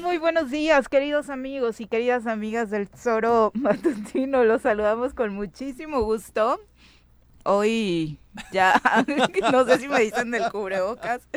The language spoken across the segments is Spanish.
Muy buenos días, queridos amigos y queridas amigas del Tesoro Matutino. Los saludamos con muchísimo gusto. Hoy ya, no sé si me dicen del cubrebocas.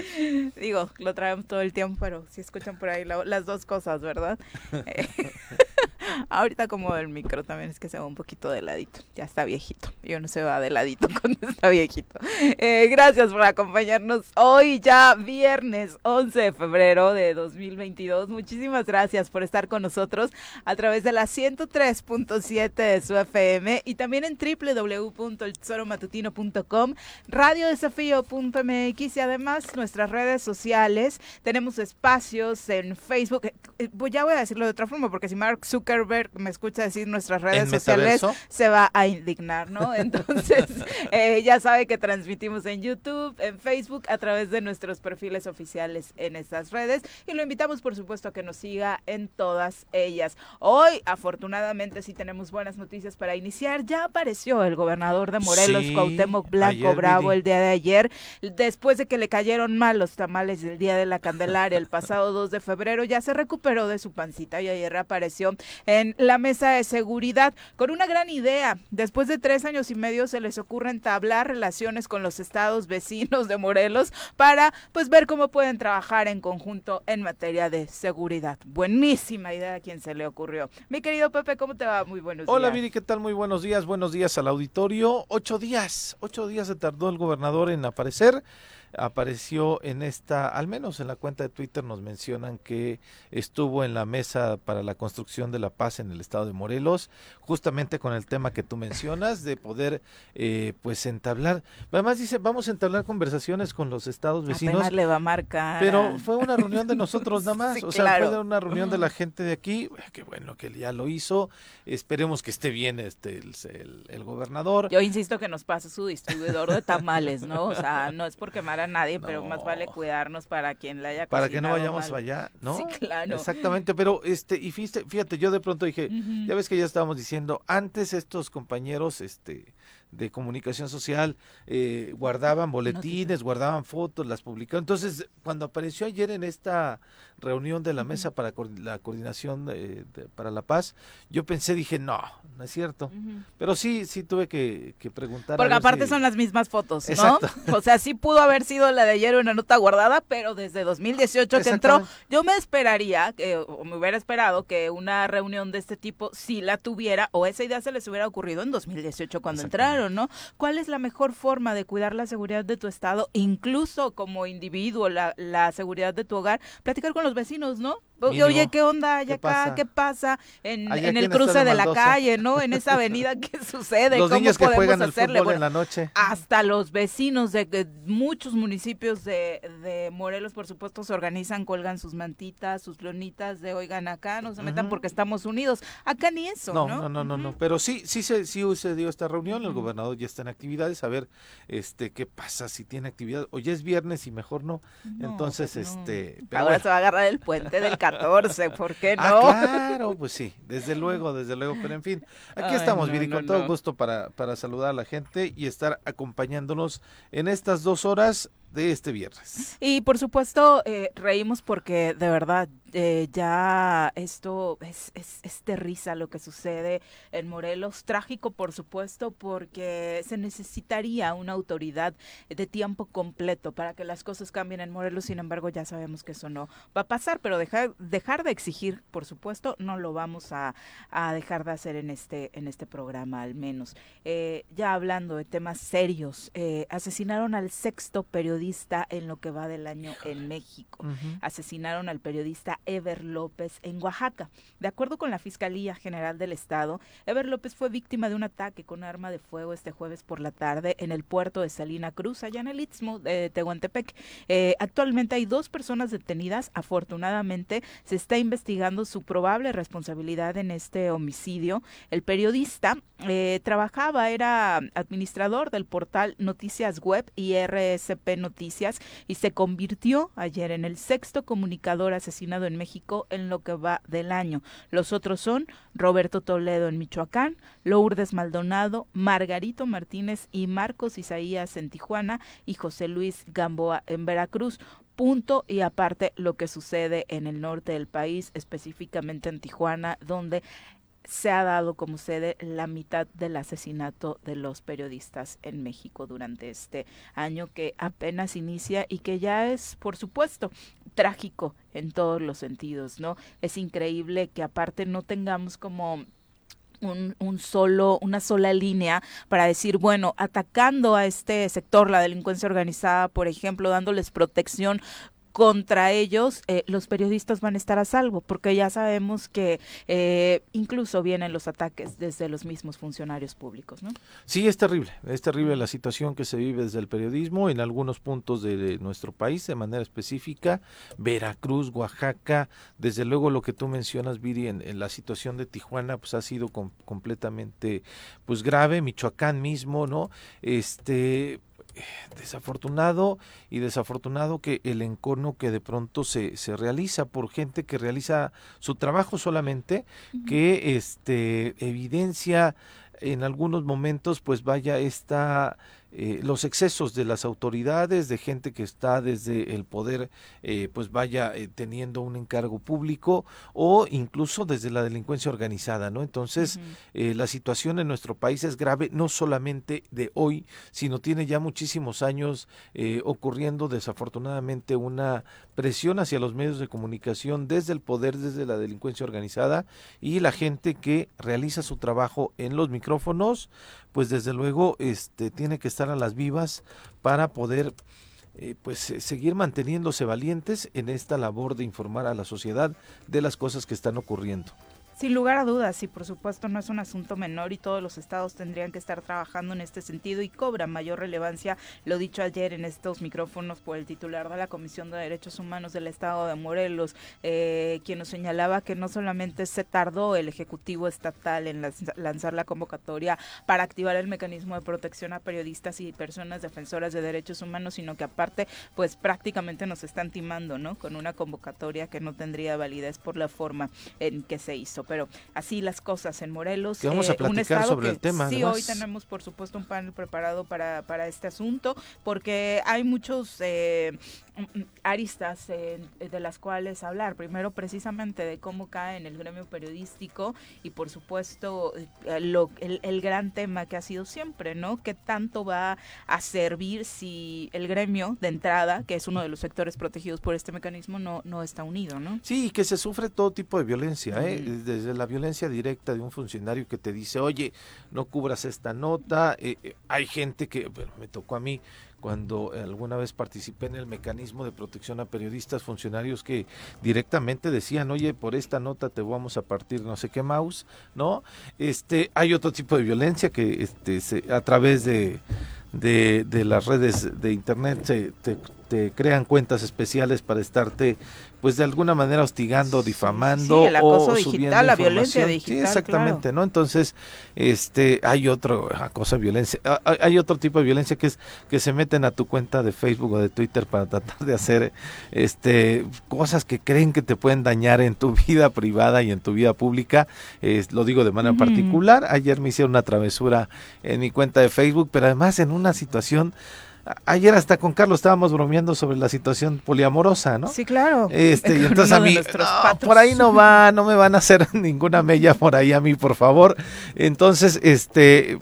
Digo, lo traemos todo el tiempo, pero si escuchan por ahí las dos cosas, ¿verdad? Ahorita como el micro también es que se va un poquito de ladito. Ya está viejito. Y uno se va de ladito cuando está viejito. Eh, gracias por acompañarnos hoy ya viernes 11 de febrero de 2022. Muchísimas gracias por estar con nosotros a través de la 103.7 de su FM y también en www.eltesoromatutino.com, radiodesafío.mx y además nuestras redes sociales. Tenemos espacios en Facebook. Eh, eh, ya voy a decirlo de otra forma porque si Mark Zuckerberg me escucha decir nuestras redes sociales, se va a indignar, ¿no? Entonces, eh, ya sabe que transmitimos en YouTube, en Facebook, a través de nuestros perfiles oficiales en estas redes. Y lo invitamos, por supuesto, a que nos siga en todas ellas. Hoy, afortunadamente, sí tenemos buenas noticias para iniciar. Ya apareció el gobernador de Morelos, Cuauhtémoc Blanco Bravo, el día de ayer, después de que le cayeron mal los tamales del Día de la Candelaria el pasado 2 de febrero, ya se recuperó de su pancita y ayer reapareció en la mesa de seguridad con una gran idea. Después de tres años y medio se les ocurre entablar relaciones con los estados vecinos de Morelos para pues ver cómo pueden trabajar en conjunto en materia de seguridad. Buenísima idea a quien se le ocurrió. Mi querido Pepe, ¿cómo te va? Muy buenos días. Hola Viri, ¿qué tal? Muy buenos días. Buenos días al auditorio. Ocho días, ocho días se tardó el gobernador en aparecer apareció en esta, al menos en la cuenta de Twitter nos mencionan que estuvo en la mesa para la construcción de la paz en el estado de Morelos, justamente con el tema que tú mencionas, de poder eh, pues entablar, además dice, vamos a entablar conversaciones con los estados vecinos. le va a marcar. Pero fue una reunión de nosotros nada más, o sea, fue una reunión de la gente de aquí, qué bueno que ya lo hizo, esperemos que esté bien este el, el, gobernador. Yo insisto que nos pase su distribuidor de tamales, ¿no? O sea, no es porque me a nadie, pero más vale cuidarnos para quien la haya Para que no vayamos allá, ¿no? Sí, claro. Exactamente, pero este, y fíjate, fíjate yo de pronto dije, ya ves que ya estábamos diciendo, antes estos compañeros, este, de comunicación social eh, guardaban boletines, guardaban fotos, las publicaban. Entonces, cuando apareció ayer en esta reunión de la mesa para la coordinación para la paz, yo pensé, dije, no, no es cierto. Pero sí, sí tuve que, preguntar. Porque aparte son las mismas fotos, ¿no? O sea, sí pudo haber sido la de ayer una nota guardada, pero desde 2018 que entró, yo me esperaría, que, o me hubiera esperado que una reunión de este tipo sí la tuviera, o esa idea se les hubiera ocurrido en 2018 cuando entraron. ¿no? ¿Cuál es la mejor forma de cuidar la seguridad de tu estado, incluso como individuo, la, la seguridad de tu hogar? Platicar con los vecinos, ¿no? Oye, ¿qué onda allá acá? ¿Qué pasa en, el cruce de la calle, no? En esa avenida, ¿qué sucede? Los niños que juegan al fútbol en la noche. Hasta los vecinos de, muchos municipios de, de, Morelos, por supuesto, se organizan, colgan sus mantitas, sus leonitas de, oigan, acá no se metan porque estamos unidos. Acá ni eso, ¿no? No, no, no, no, Pero sí, sí se, sí se dio esta reunión, el gobernador ya está en actividades, a ver este qué pasa si tiene actividad. Hoy es viernes y mejor no. Entonces, pues este... Ahora se va a agarrar el puente del 14, ¿por qué ah, no? Ah, claro, pues sí, desde luego, desde luego, pero en fin, aquí estamos, Viri, con todo gusto para, para saludar a la gente y estar acompañándonos en estas dos horas de este viernes. Y por supuesto, eh, reímos porque de verdad eh, ya esto es, es, es, de risa lo que sucede en Morelos. Trágico, por supuesto, porque se necesitaría una autoridad de tiempo completo para que las cosas cambien en Morelos. Sin embargo, ya sabemos que eso no va a pasar, pero dejar, dejar de exigir, por supuesto, no lo vamos a, a dejar de hacer en este, en este programa, al menos. Eh, ya hablando de temas serios, asesinaron al sexto periodista periodista en lo que va del año en México. Asesinaron al periodista Ever López en Oaxaca. De acuerdo con la Fiscalía General del Estado, Ever López fue víctima de un ataque con arma de fuego este jueves por la tarde en el puerto de Salina Cruz, allá en el Istmo de Tehuantepec. Eh, actualmente hay dos personas detenidas. Afortunadamente se está investigando su probable responsabilidad en este homicidio. El periodista eh, trabajaba, era administrador del portal Noticias Web y RSP Noticias y se convirtió ayer en el sexto comunicador asesinado en México en lo que va del año. Los otros son Roberto Toledo en Michoacán, Lourdes Maldonado, Margarito Martínez y Marcos Isaías en Tijuana y José Luis Gamboa en Veracruz. punto y aparte lo que sucede en el norte del país, específicamente en Tijuana, donde se ha dado como sede la mitad del asesinato de los periodistas en México durante este año que apenas inicia y que ya es, por supuesto, trágico en todos los sentidos, ¿no? Es increíble que aparte no tengamos como un, un, solo, una sola línea para decir, bueno, atacando a este sector, la delincuencia organizada, por ejemplo, dándoles protección contra ellos eh, los periodistas van a estar a salvo, porque ya sabemos que eh, incluso vienen los ataques desde los mismos funcionarios públicos. ¿no? Sí, es terrible, es terrible la situación que se vive desde el periodismo en algunos puntos de, nuestro país, de manera específica, Veracruz, Oaxaca, desde luego lo que tú mencionas, Viri, en, la situación de Tijuana, pues ha sido completamente pues grave, Michoacán mismo, ¿no? Este, desafortunado y desafortunado que el encono que de pronto se, se realiza por gente que realiza su trabajo solamente, que este evidencia en algunos momentos pues vaya esta eh, los excesos de las autoridades, de gente que está desde el poder, eh, pues vaya eh, teniendo un encargo público o incluso desde la delincuencia organizada, ¿no? Entonces, la situación en nuestro país es grave, no solamente de hoy, sino tiene ya muchísimos años ocurriendo desafortunadamente una presión hacia los medios de comunicación desde el poder, desde la delincuencia organizada y la gente que realiza su trabajo en los micrófonos, pues desde luego este tiene que estar a las vivas para poder eh, pues seguir manteniéndose valientes en esta labor de informar a la sociedad de las cosas que están ocurriendo. Sin lugar a dudas, y por supuesto no es un asunto menor y todos los estados tendrían que estar trabajando en este sentido y cobra mayor relevancia, lo dicho ayer en estos micrófonos por el titular de la Comisión de Derechos Humanos del Estado de Morelos, eh, quien nos señalaba que no solamente se tardó el Ejecutivo Estatal en lanzar la convocatoria para activar el mecanismo de protección a periodistas y personas defensoras de derechos humanos, sino que aparte, pues prácticamente nos están timando, ¿no? Con una convocatoria que no tendría validez por la forma en que se hizo pero así las cosas en Morelos. vamos a eh, platicar sobre el tema. Sí, hoy tenemos por supuesto un panel preparado para, para este asunto, porque hay muchos eh, aristas eh, de las cuales hablar. Primero, precisamente de cómo cae en el gremio periodístico y por supuesto lo, el, el gran tema que ha sido siempre, ¿no? ¿Qué tanto va a servir si el gremio de entrada, que es uno de los sectores protegidos por este mecanismo, no, no está unido, ¿no? Sí, que se sufre todo tipo de violencia, ¿eh? desde la violencia directa de un funcionario que te dice, oye, no cubras esta nota. Eh, eh, hay gente que, bueno, me tocó a mí cuando alguna vez participé en el mecanismo de protección a periodistas, funcionarios que directamente decían, oye, por esta nota te vamos a partir no sé qué mouse, ¿no? Este, hay otro tipo de violencia que este, se, a través de, de, las redes de internet se, te crean cuentas especiales para estarte pues de alguna manera hostigando, difamando sí, el acoso digital, la violencia digital. Sí, exactamente, ¿no? Entonces, este, hay otro acoso, violencia, hay otro tipo de violencia que es que se meten a tu cuenta de Facebook o de Twitter para tratar de hacer este cosas que creen que te pueden dañar en tu vida privada y en tu vida pública. lo digo de manera particular. Ayer me hicieron una travesura en mi cuenta de Facebook, pero además en una situación Ayer hasta con Carlos estábamos bromeando sobre la situación poliamorosa, ¿no? Sí, claro. Este, y entonces a mí, por ahí no va, no me van a hacer ninguna mella por ahí a mí, por favor. Entonces, este,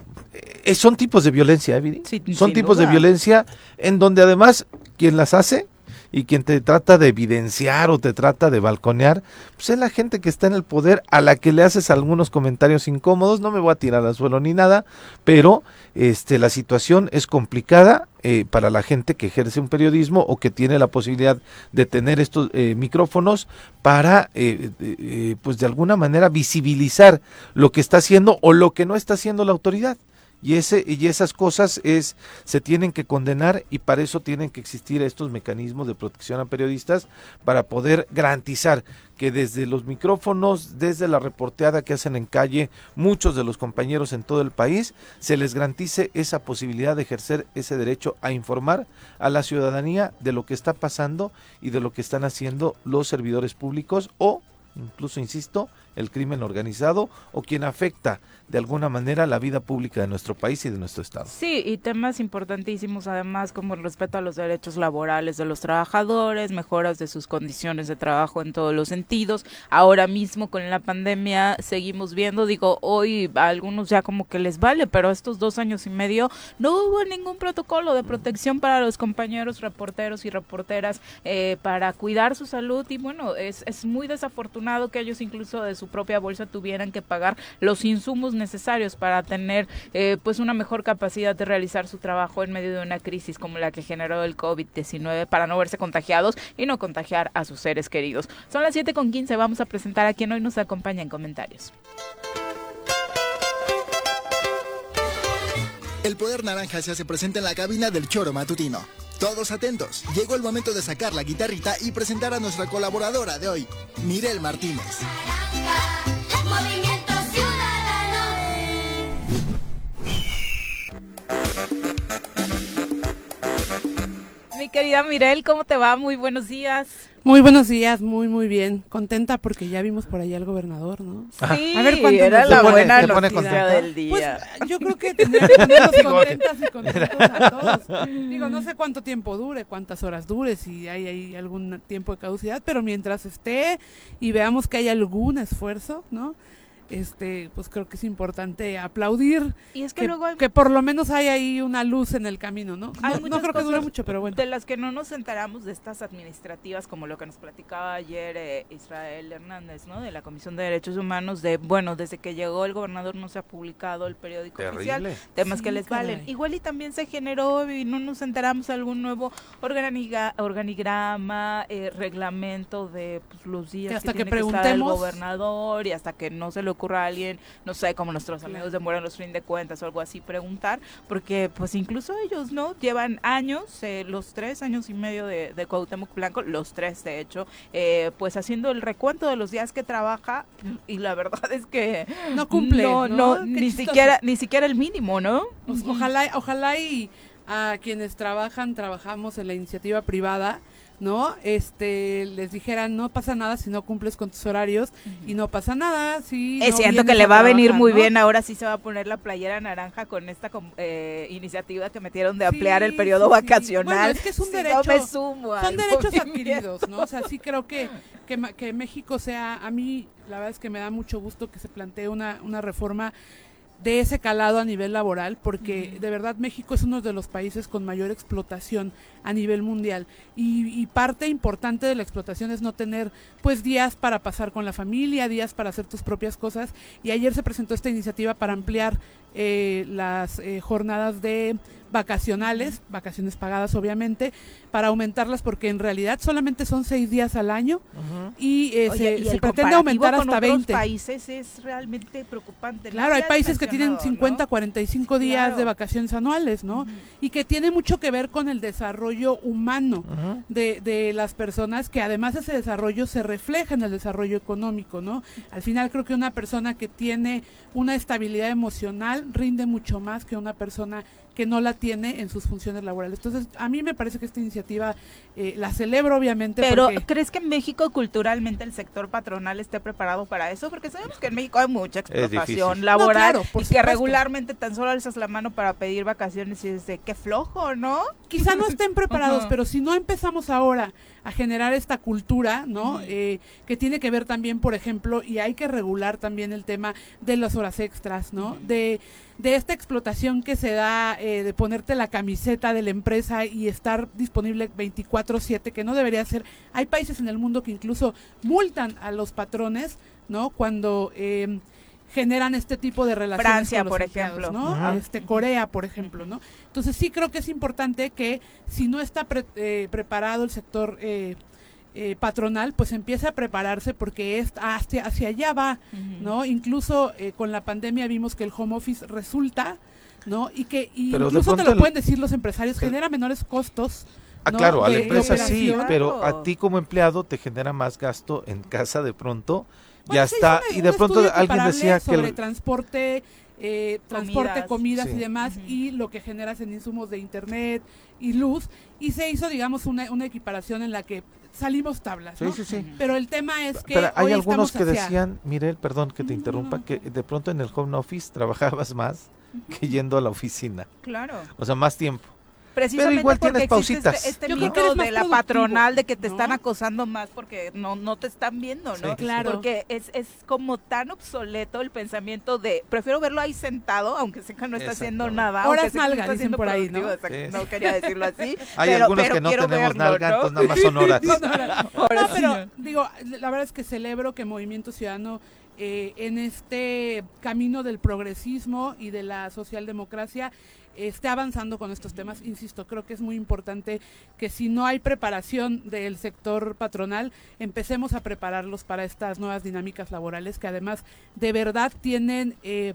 eh, son tipos de violencia, ¿eh, sí, son tipos de violencia en donde además quien las hace y quien te trata de evidenciar o te trata de balconear, pues es la gente que está en el poder a la que le haces algunos comentarios incómodos, no me voy a tirar al suelo ni nada, pero este, la situación es complicada eh, para la gente que ejerce un periodismo o que tiene la posibilidad de tener estos eh, micrófonos para, eh, pues de alguna manera, visibilizar lo que está haciendo o lo que no está haciendo la autoridad y ese y esas cosas es se tienen que condenar y para eso tienen que existir estos mecanismos de protección a periodistas para poder garantizar que desde los micrófonos, desde la reporteada que hacen en calle muchos de los compañeros en todo el país, se les garantice esa posibilidad de ejercer ese derecho a informar a la ciudadanía de lo que está pasando y de lo que están haciendo los servidores públicos o incluso, insisto, el crimen organizado o quien afecta de alguna manera la vida pública de nuestro país y de nuestro Estado. Sí, y temas importantísimos además como el respeto a los derechos laborales de los trabajadores, mejoras de sus condiciones de trabajo en todos los sentidos. Ahora mismo con la pandemia seguimos viendo, digo, hoy a algunos ya como que les vale, pero estos dos años y medio no hubo ningún protocolo de protección para los compañeros reporteros y reporteras eh, para cuidar su salud y bueno, es, es muy desafortunado que ellos incluso de su propia bolsa tuvieran que pagar los insumos necesarios para tener eh, pues una mejor capacidad de realizar su trabajo en medio de una crisis como la que generó el COVID-19 para no verse contagiados y no contagiar a sus seres queridos. Son las 7 con 15, vamos a presentar a quien hoy nos acompaña en comentarios. El poder naranja se hace presente en la cabina del choro matutino. Todos atentos, llegó el momento de sacar la guitarrita y presentar a nuestra colaboradora de hoy, Mirel Martínez. Mi querida Mirel, ¿cómo te va? Muy buenos días. Muy buenos días, muy muy bien. Contenta porque ya vimos por allá al gobernador, ¿no? Sí, a ver cuánto era la buena noticia del día. Pues, yo creo que tendría que tenernos contentas y contentos a todos. Digo, no sé cuánto tiempo dure, cuántas horas dure, si hay, hay algún tiempo de caducidad, pero mientras esté y veamos que hay algún esfuerzo, ¿no? Este pues creo que es importante aplaudir y es que, luego que por lo menos hay ahí una luz en el camino no no, creo que dure mucho pero bueno. de las que no nos enteramos de estas administrativas como lo que nos platicaba ayer eh, Israel Hernández no de la Comisión de Derechos Humanos de bueno desde que llegó el gobernador no se ha publicado el periódico oficial temas que les valen. igual y también se generó y no nos enteramos algún nuevo organigrama eh, reglamento de pues, los días que hasta que, que, el gobernador y hasta que no se lo ocurra a alguien, no sé, como nuestros amigos de los Fin de Cuentas o algo así, preguntar, porque pues incluso ellos, ¿no? Llevan años, eh, los tres años y medio de, de Cuauhtémoc Blanco, los tres de hecho, eh, pues haciendo el recuento de los días que trabaja y la verdad es que no cumple, no, ni siquiera ni siquiera el mínimo, ¿no? Pues, ojalá, ojalá y a quienes trabajan, trabajamos en la iniciativa privada, ¿no? Este, les dijeran, no pasa nada si no cumples con tus horarios y no pasa nada si... Es cierto que le va a venir muy bien, ahora sí se va a poner la playera naranja con esta eh, iniciativa que metieron de ampliar el periodo vacacional. es que es un derecho, son derechos adquiridos, ¿no? O sea, sí creo que, que, que México sea, a mí la verdad es que me da mucho gusto que se plantee una, una reforma de ese calado a nivel laboral, porque de verdad México es uno de los países con mayor explotación a nivel mundial y, parte importante de la explotación es no tener pues días para pasar con la familia, días para hacer tus propias cosas y ayer se presentó esta iniciativa para ampliar eh, las eh, jornadas de vacacionales, vacaciones pagadas obviamente, para aumentarlas porque en realidad solamente son seis días al año y, eh, se, pretende aumentar hasta 20. países es realmente preocupante. Claro, hay países que tienen 50, 45 días de vacaciones anuales, ¿no? Y que tiene mucho que ver con el desarrollo humano de, de las personas, que además ese desarrollo se refleja en el desarrollo económico, ¿no? Al final creo que una persona que tiene una estabilidad emocional rinde mucho más que una persona que no la tiene en sus funciones laborales. Entonces, a mí me parece que esta iniciativa eh, la celebro, obviamente. Pero, ¿crees que en México culturalmente el sector patronal esté preparado para eso? Porque sabemos que en México hay mucha explotación laboral y que regularmente tan solo alzas la mano para pedir vacaciones y es de qué flojo, ¿no? Quizá no estén preparados, pero si no empezamos ahora a generar esta cultura, ¿no? Eh, que tiene que ver también, por ejemplo, y hay que regular también el tema de las horas extras, ¿no? De, de esta explotación que se da eh, de ponerte la camiseta de la empresa y estar disponible 24/7, que no debería ser. Hay países en el mundo que incluso multan a los patrones, ¿no? Cuando... Eh, generan este tipo de relaciones. Francia, por ejemplo. ¿no? este, Corea, por ejemplo, ¿no? Entonces sí creo que es importante que si no está eh, preparado el sector eh, eh, patronal, pues empiece a prepararse porque es hacia, hacia allá va, ¿no? Incluso con la pandemia vimos que el home office resulta, ¿no? Y que incluso te lo pueden decir los empresarios, genera menores costos. Ah, claro, a la empresa sí, pero a ti como empleado te genera más gasto en casa de pronto ya está. y de pronto alguien decía que... Sobre transporte, eh, transporte, comidas, y demás, y lo que generas en insumos de internet y luz, y se hizo, digamos, una, una equiparación en la que salimos tablas, ¿no? Sí, sí, sí. Pero el tema es que Pero hay hoy algunos que hacia- decían, Mirel, perdón que te No, interrumpa, no. que de pronto en el home office trabajabas más que yendo a la oficina. Claro. O sea, más tiempo. Precisamente igual porque tienes existe pausitas. este, este Yo creo mito que de la productivo, patronal de que te ¿no? están acosando más porque no no te están viendo, ¿no? Sí. Claro. Porque es, es como tan obsoleto el pensamiento de prefiero verlo ahí sentado, aunque sé que no está haciendo nada. No nalga, dicen por ahí, ¿no? Sí. No quería decirlo así. Hay pero- algunos pero que no quiero tenemos verlo, nalga, ¿no? entonces nada más son horas. Ahora No, pero digo, la verdad es que celebro que Movimiento Ciudadano eh, en este camino del progresismo y de la socialdemocracia esté avanzando con estos temas. Insisto, creo que es muy importante que si no hay preparación del sector patronal, empecemos a prepararlos para estas nuevas dinámicas laborales que además de verdad tienen... eh,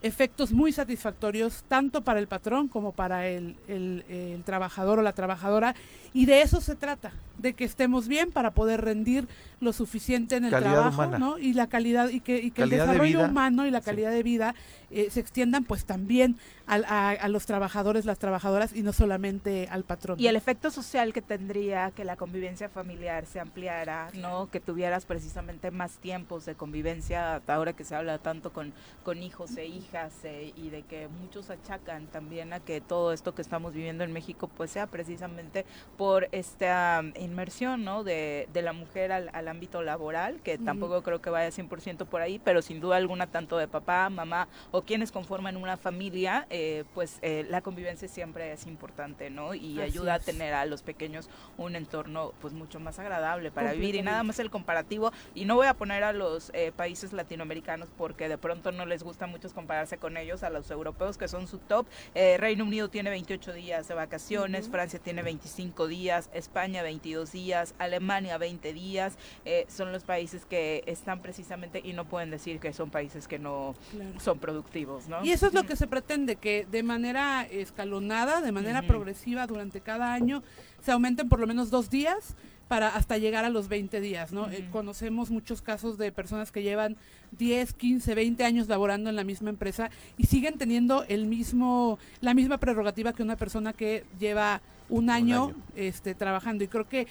efectos muy satisfactorios tanto para el patrón como para el, el- el trabajador o la trabajadora y de eso se trata, de que estemos bien para poder rendir lo suficiente en el Calidad trabajo, humana. ¿no? Y la calidad y que, y que el Calidad desarrollo humano y la Sí. calidad de vida eh, se extiendan pues también al- a, a los trabajadores, las trabajadoras y no solamente al patrón. Y el efecto social que tendría que la convivencia familiar se ampliara, ¿no? Que tuvieras precisamente más tiempos de convivencia, ahora que se habla tanto con, con hijos e hijas, eh, y de que muchos achacan también a que todo esto que estamos viviendo en México, pues sea precisamente por esta um, inmersión, ¿no? De, de la mujer al, al ámbito laboral, que tampoco creo que vaya 100% por ahí, pero sin duda alguna, tanto de papá, mamá o quienes conforman una familia, eh, pues eh, la convivencia siempre es importante, ¿no? Y Así ayuda a tener a los pequeños un entorno pues mucho más agradable para vivir y nada más el comparativo y no voy a poner a los eh, países latinoamericanos porque de pronto no les gusta mucho compararse con ellos a los europeos que son su top Eh, Reino Unido tiene 28 días de vacaciones. Francia tiene 25 días España 22 días Alemania 20 días eh, son los países que están precisamente y no pueden decir que son países que no Claro. son productivos ¿no? Y eso es lo que se pretende, que de manera escalonada, de manera progresiva durante cada año, se aumenten por lo menos dos días para hasta llegar a los 20 días, ¿no? Eh, conocemos muchos casos de personas que llevan 10, 15, 20 años laborando en la misma empresa y siguen teniendo el mismo, la misma prerrogativa que una persona que lleva un año, año. Este, trabajando. Y creo que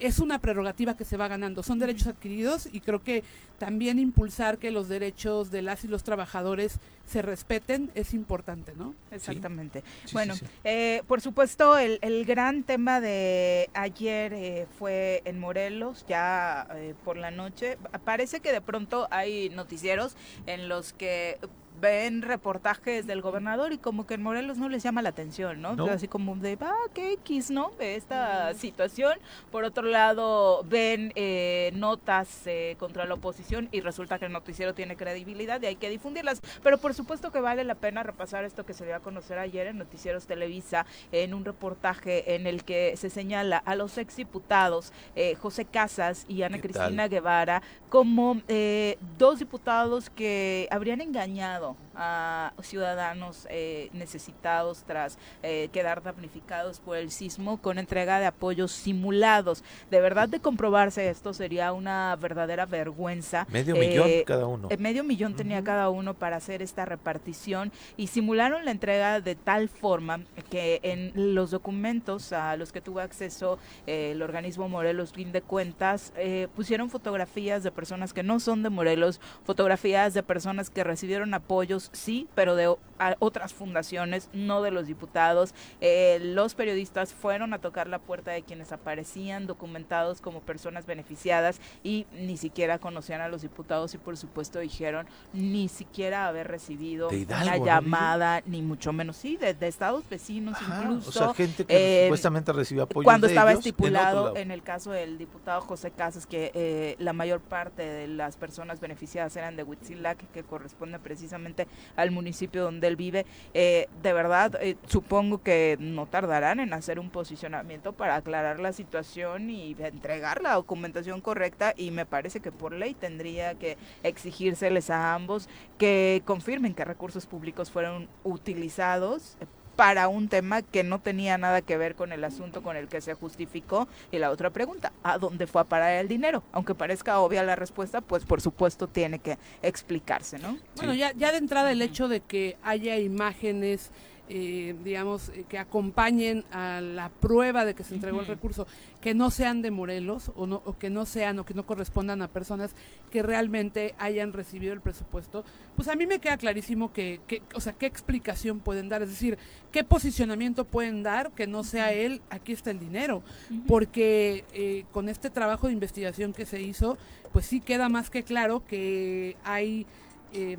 es una prerrogativa que se va ganando. Son derechos adquiridos y creo que también impulsar que los derechos de las y los trabajadores se respeten es importante, ¿no? Exactamente. Sí, bueno, sí, sí. eh, por supuesto, el, el gran tema de ayer eh, fue en Morelos, ya eh, por la noche. Parece que de pronto hay noticieros en los que ven reportajes del gobernador y como que en Morelos no les llama la atención, ¿no? No. Así como de, ah, qué X, ¿no? De esta situación. Por otro lado, ven eh, notas eh, contra la oposición y resulta que el noticiero tiene credibilidad y hay que difundirlas. Pero por supuesto que vale la pena repasar esto que se dio a conocer ayer en Noticieros Televisa, en un reportaje en el que se señala a los exdiputados eh, José Casas y Ana ¿Qué Cristina tal? Guevara como eh, dos diputados que habrían engañado Oh. A ciudadanos eh, necesitados tras eh, quedar damnificados por el sismo con entrega de apoyos simulados. De verdad de comprobarse esto sería una verdadera vergüenza. Medio Eh, millón cada uno. eh, medio millón tenía cada uno para hacer esta repartición y simularon la entrega de tal forma que en los documentos a los que tuvo acceso eh, el organismo Morelos Rinde Cuentas eh, pusieron fotografías de personas que no son de Morelos, fotografías de personas que recibieron apoyos, sí, pero de otras fundaciones, no de los diputados. Eh, los periodistas fueron a tocar la puerta de quienes aparecían documentados como personas beneficiadas y ni siquiera conocían a los diputados y por supuesto dijeron ni siquiera haber recibido Hidalgo, una ¿no, llamada, ni mucho menos, sí, de, de estados vecinos Ajá, incluso. o sea, gente que eh, supuestamente recibió apoyo cuando de estaba ellos, estipulado lado. en, el caso del diputado José Casas que eh, la mayor parte de las personas beneficiadas eran de Huitzilac, que corresponde precisamente al municipio donde él vive, eh, de verdad eh, supongo que no tardarán en hacer un posicionamiento para aclarar la situación y entregar la documentación correcta y me parece que por ley tendría que exigírseles a ambos que confirmen que recursos públicos fueron utilizados para un tema que no tenía nada que ver con el asunto con el que se justificó. Y la otra pregunta, ¿a dónde fue a parar el dinero? Aunque parezca obvia la respuesta, pues por supuesto tiene que explicarse, ¿no? Bueno, ya, ya de entrada el hecho de que haya imágenes eh, digamos, eh, que acompañen a la prueba de que se entregó el recurso, que no sean de Morelos o, no, o que no sean o que no correspondan a personas que realmente hayan recibido el presupuesto, pues a mí me queda clarísimo que, que o sea, qué explicación pueden dar, es decir, qué posicionamiento pueden dar que no sea él, aquí está el dinero, porque eh, con este trabajo de investigación que se hizo, pues sí queda más que claro que hay...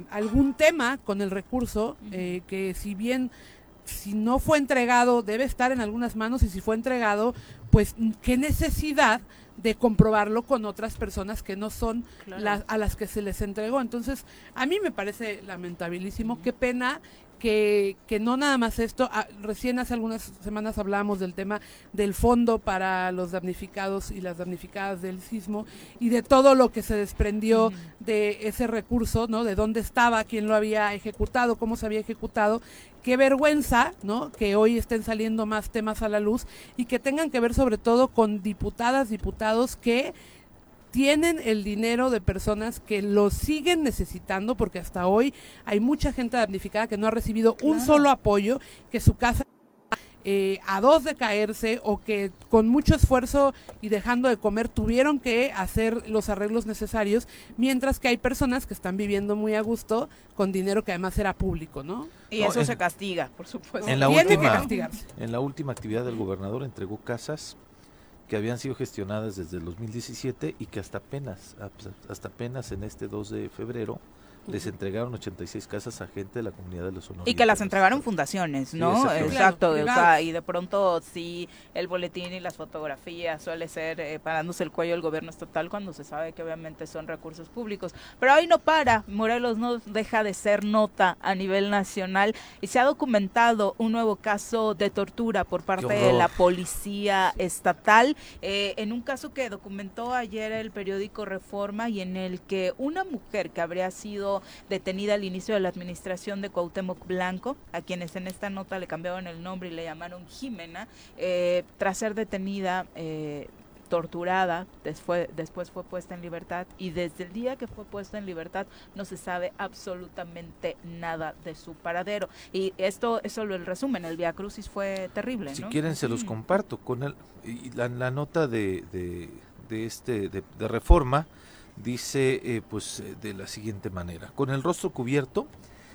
algún tema con el recurso que si bien si no fue entregado, debe estar en algunas manos y si fue entregado, pues qué necesidad de comprobarlo con otras personas que no son las a las que se les entregó. Entonces, a mí me parece lamentabilísimo, qué pena que, que no nada más esto, ah, recién hace algunas semanas hablábamos del tema del fondo para los damnificados y las damnificadas del sismo y de todo lo que se desprendió de ese recurso, ¿no? De dónde estaba, quién lo había ejecutado, cómo se había ejecutado. Qué vergüenza, ¿no? Que hoy estén saliendo más temas a la luz y que tengan que ver sobre todo con diputadas, diputados que tienen el dinero de personas que lo siguen necesitando, porque hasta hoy hay mucha gente damnificada que no ha recibido un solo apoyo, que su casa eh, a dos de caerse o que con mucho esfuerzo y dejando de comer tuvieron que hacer los arreglos necesarios, mientras que hay personas que están viviendo muy a gusto con dinero que además era público, ¿no? Y eso se castiga, por supuesto. En la, última, en la última actividad del gobernador entregó casas que habían sido gestionadas desde el 2017 y que hasta apenas, hasta apenas en este 2 de febrero les entregaron 86 casas a gente de la comunidad de los honores. Y que las entregaron fundaciones, ¿no? Exacto, y de pronto sí, el boletín y las fotografías suele ser eh, parándose el cuello del gobierno estatal cuando se sabe que obviamente son recursos públicos. Pero ahí no para, Morelos no deja de ser nota a nivel nacional y se ha documentado un nuevo caso de tortura por parte de la policía estatal, eh, en un caso que documentó ayer el periódico Reforma y en el que una mujer que habría sido detenida al inicio de la administración de Cuauhtémoc Blanco, a quienes en esta nota le cambiaron el nombre y le llamaron Jimena, eh, tras ser detenida. Eh, torturada, después, después fue puesta en libertad y desde el día que fue puesta en libertad no se sabe absolutamente nada de su paradero. Y esto es solo el resumen, el Via Crucis fue terrible. Si quieren se los comparto con el, y la, nota de, de, este de reforma dice eh, pues eh, de la siguiente manera. Con el rostro cubierto,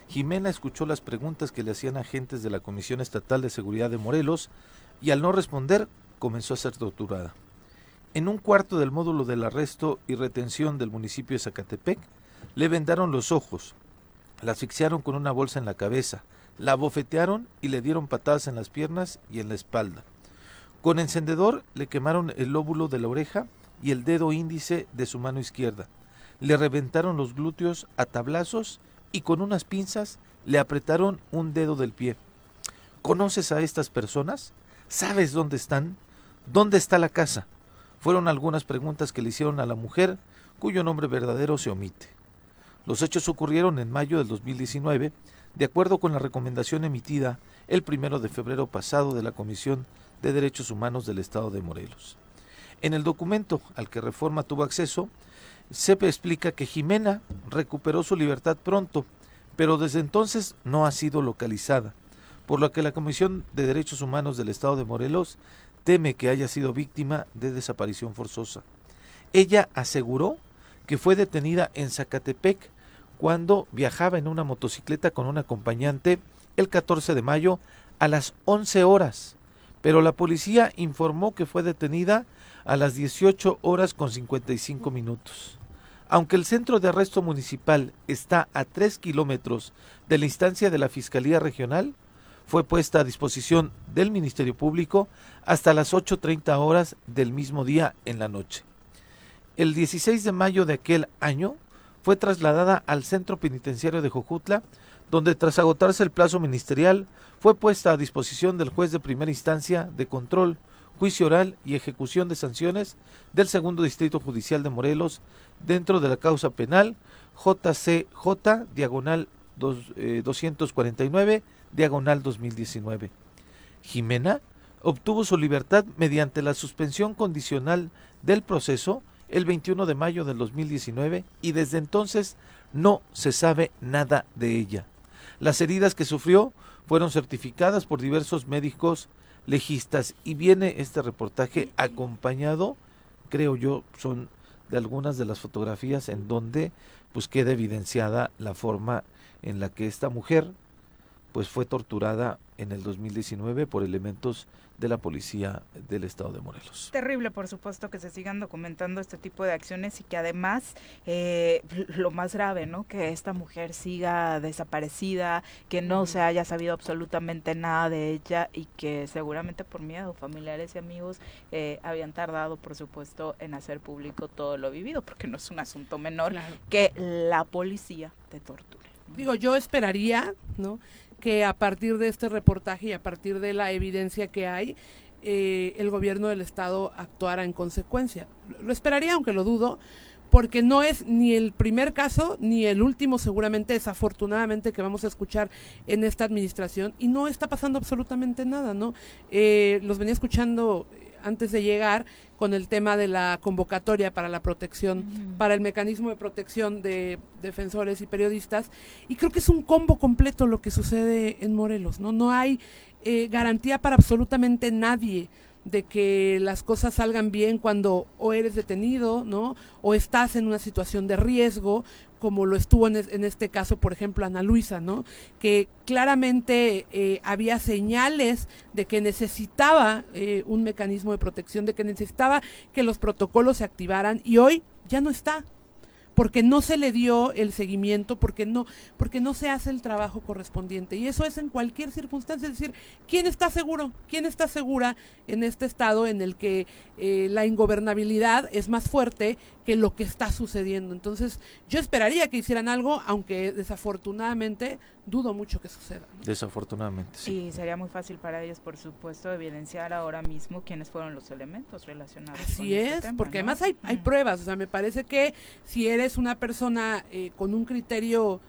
Jimena escuchó las preguntas que le hacían agentes de la Comisión Estatal de Seguridad de Morelos y al no responder comenzó a ser torturada. En un cuarto del módulo del arresto y retención del municipio de Zacatepec, le vendaron los ojos, la asfixiaron con una bolsa en la cabeza, la bofetearon y le dieron patadas en las piernas y en la espalda. Con encendedor le quemaron el lóbulo de la oreja y el dedo índice de su mano izquierda. Le reventaron los glúteos a tablazos y con unas pinzas le apretaron un dedo del pie. ¿Conoces a estas personas? ¿Sabes dónde están? ¿Dónde está la casa? Fueron algunas preguntas que le hicieron a la mujer cuyo nombre verdadero se omite. Los hechos ocurrieron en mayo del 2019, de acuerdo con la recomendación emitida el primero de febrero pasado de la Comisión de Derechos Humanos del Estado de Morelos. En el documento al que Reforma tuvo acceso, se explica que Jimena recuperó su libertad pronto, pero desde entonces no ha sido localizada, por lo que la Comisión de Derechos Humanos del Estado de Morelos teme que haya sido víctima de desaparición forzosa. Ella aseguró que fue detenida en Zacatepec cuando viajaba en una motocicleta con un acompañante el 14 de mayo a las 11 horas, pero la policía informó que fue detenida a las 18 horas con 55 minutos. Aunque el centro de arresto municipal está a 3 kilómetros de la instancia de la Fiscalía Regional, fue puesta a disposición del Ministerio Público hasta las 8.30 horas del mismo día en la noche. El 16 de mayo de aquel año fue trasladada al centro penitenciario de Jojutla, donde tras agotarse el plazo ministerial fue puesta a disposición del juez de primera instancia de control juicio oral y ejecución de sanciones del segundo distrito judicial de Morelos dentro de la causa penal JCJ diagonal 249 eh, diagonal 2019. Jimena obtuvo su libertad mediante la suspensión condicional del proceso el 21 de mayo del 2019 y desde entonces no se sabe nada de ella. Las heridas que sufrió fueron certificadas por diversos médicos legistas y viene este reportaje acompañado, creo yo, son de algunas de las fotografías en donde pues queda evidenciada la forma en la que esta mujer pues fue torturada en el 2019 por elementos de la policía del estado de Morelos. Terrible, por supuesto, que se sigan documentando este tipo de acciones y que además eh, lo más grave, ¿no? Que esta mujer siga desaparecida, que no se haya sabido absolutamente nada de ella y que seguramente por miedo familiares y amigos eh, habían tardado, por supuesto, en hacer público todo lo vivido, porque no es un asunto menor que la policía te torture. Digo, yo esperaría, ¿no? Que a partir de este reportaje y a partir de la evidencia que hay, eh, el gobierno del estado actuara en consecuencia. Lo esperaría, aunque lo dudo, porque no es ni el primer caso ni el último, seguramente, desafortunadamente, que vamos a escuchar en esta administración y no está pasando absolutamente nada, ¿no? Eh, los venía escuchando antes de llegar con el tema de la convocatoria para la protección, para el mecanismo de protección de defensores y periodistas. Y creo que es un combo completo lo que sucede en Morelos, ¿no? No hay eh, garantía para absolutamente nadie de que las cosas salgan bien cuando o eres detenido, ¿no? O estás en una situación de riesgo, como lo estuvo en, este caso, por ejemplo, Ana Luisa, ¿no? Que claramente eh, había señales de que necesitaba eh, un mecanismo de protección, de que necesitaba que los protocolos se activaran y hoy ya no está porque no se le dio el seguimiento, porque no, porque no se hace el trabajo correspondiente. Y eso es en cualquier circunstancia, es decir, ¿quién está seguro? ¿Quién está segura en este estado en el que eh, la ingobernabilidad es más fuerte que lo que está sucediendo? Entonces, yo esperaría que hicieran algo, aunque desafortunadamente dudo mucho que suceda. Desafortunadamente, sí. Y sería muy fácil para ellos, por supuesto, evidenciar ahora mismo quiénes fueron los elementos relacionados. Así este es, porque además hay, hay pruebas, o sea, me parece que si eres una persona eh, con un criterio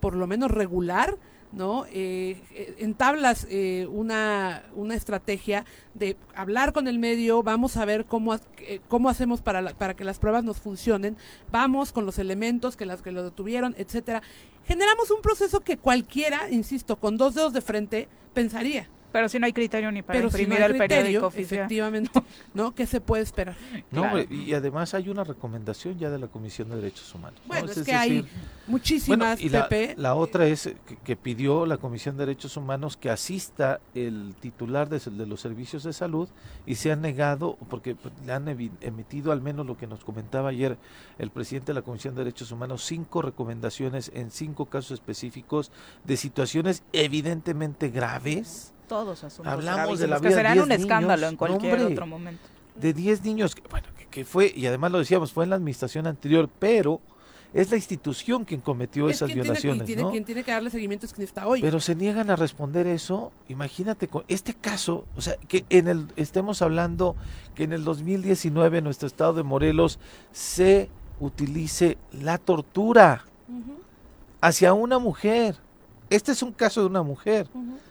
por lo menos regular, ¿no? Eh, eh entablas eh, una, una estrategia de hablar con el medio, vamos a ver cómo, cómo hacemos para, para que las pruebas nos funcionen, vamos con los elementos que las que lo detuvieron, etcétera. Generamos un proceso que cualquiera, insisto, con dos dedos de frente, pensaría. Pero si no hay criterio ni para imprimir el periódico oficial. Efectivamente, ¿no? ¿Qué se puede esperar? No, y además hay una recomendación ya de la Comisión de Derechos Humanos. Bueno, es, que hay muchísimas, y La, otra es que, pidió la Comisión de Derechos Humanos que asista el titular de, de, los servicios de salud y se ha negado, porque le han emitido al menos lo que nos comentaba ayer el presidente de la Comisión de Derechos Humanos, cinco recomendaciones en cinco casos específicos de situaciones evidentemente graves todos asuntos Hablamos de la vida que serán un escándalo en cualquier otro momento. De 10 niños, que, bueno, que, fue, y además lo decíamos, fue en la administración anterior, pero es la institución quien cometió esas violaciones. Tiene, Quien tiene que darle seguimiento es quien está hoy. Pero se niegan a responder eso. Imagínate, con este caso, o sea, que en el estemos hablando que en el 2019 en nuestro estado de Morelos se utilice la tortura hacia una mujer. Este es un caso de una mujer.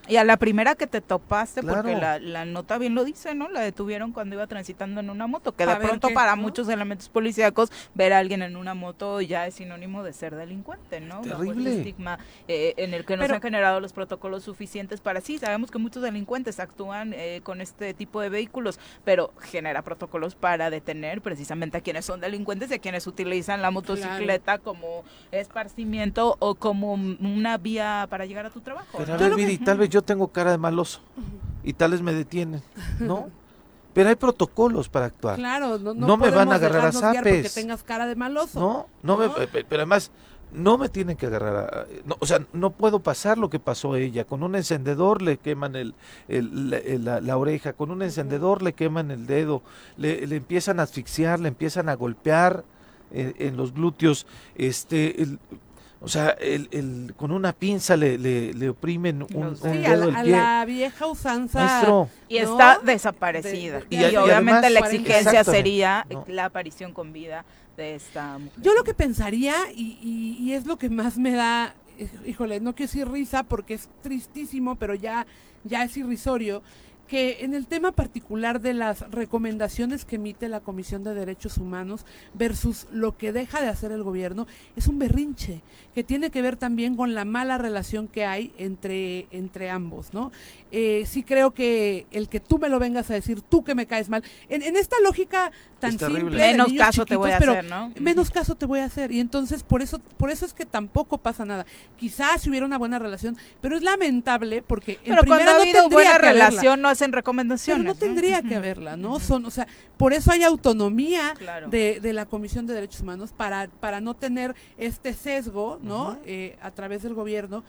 Y a la primera que te topaste, porque la, nota bien lo dice, ¿no? La detuvieron cuando iba transitando en una moto, que de pronto para muchos elementos policíacos ver a alguien en una moto ya es sinónimo de ser delincuente, ¿no? Terrible. estigma eh, en el que no se han generado los protocolos suficientes para sí. Sabemos que muchos delincuentes actúan eh, con este tipo de vehículos, pero genera protocolos para detener precisamente a quienes son delincuentes y a quienes utilizan la motocicleta como esparcimiento o como una vía para llegar a tu trabajo. tal vez yo tengo cara de maloso y tales me detienen, ¿no? Pero hay protocolos para actuar. Claro, no, no, me van a agarrar a zapes. Porque tengas cara de maloso. No, no, Me, pero además no me tienen que agarrar, a, no, o sea, no puedo pasar lo que pasó a ella. Con un encendedor le queman el, la, oreja, con un encendedor le queman el dedo, le, empiezan a asfixiar, le empiezan a golpear en, en los glúteos, este, el, o sea, el, el, con una pinza le, le, oprimen un, sí, dedo a, la, vieja usanza. y está desaparecida. y, obviamente la exigencia sería la aparición con vida de esta mujer. Yo lo que pensaría, y, y, es lo que más me da, híjole, no quiero decir risa porque es tristísimo, pero ya, ya es irrisorio, que en el tema particular de las recomendaciones que emite la Comisión de Derechos Humanos versus lo que deja de hacer el gobierno es un berrinche que tiene que ver también con la mala relación que hay entre, entre ambos, ¿no? Eh, sí creo que el que tú me lo vengas a decir, tú que me caes mal, en, esta lógica tan simple, menos caso te voy a hacer, ¿no? Menos caso te voy a hacer y entonces por eso, por eso es que tampoco pasa nada. Quizás si hubiera una buena relación, pero es lamentable porque en pero cuando ha habido buena relación no hacen recomendaciones. Pero no tendría que haberla, ¿no? Son, o sea, por eso hay autonomía de, de, la Comisión de Derechos Humanos para, para no tener este sesgo, ¿no? Eh, a través del gobierno.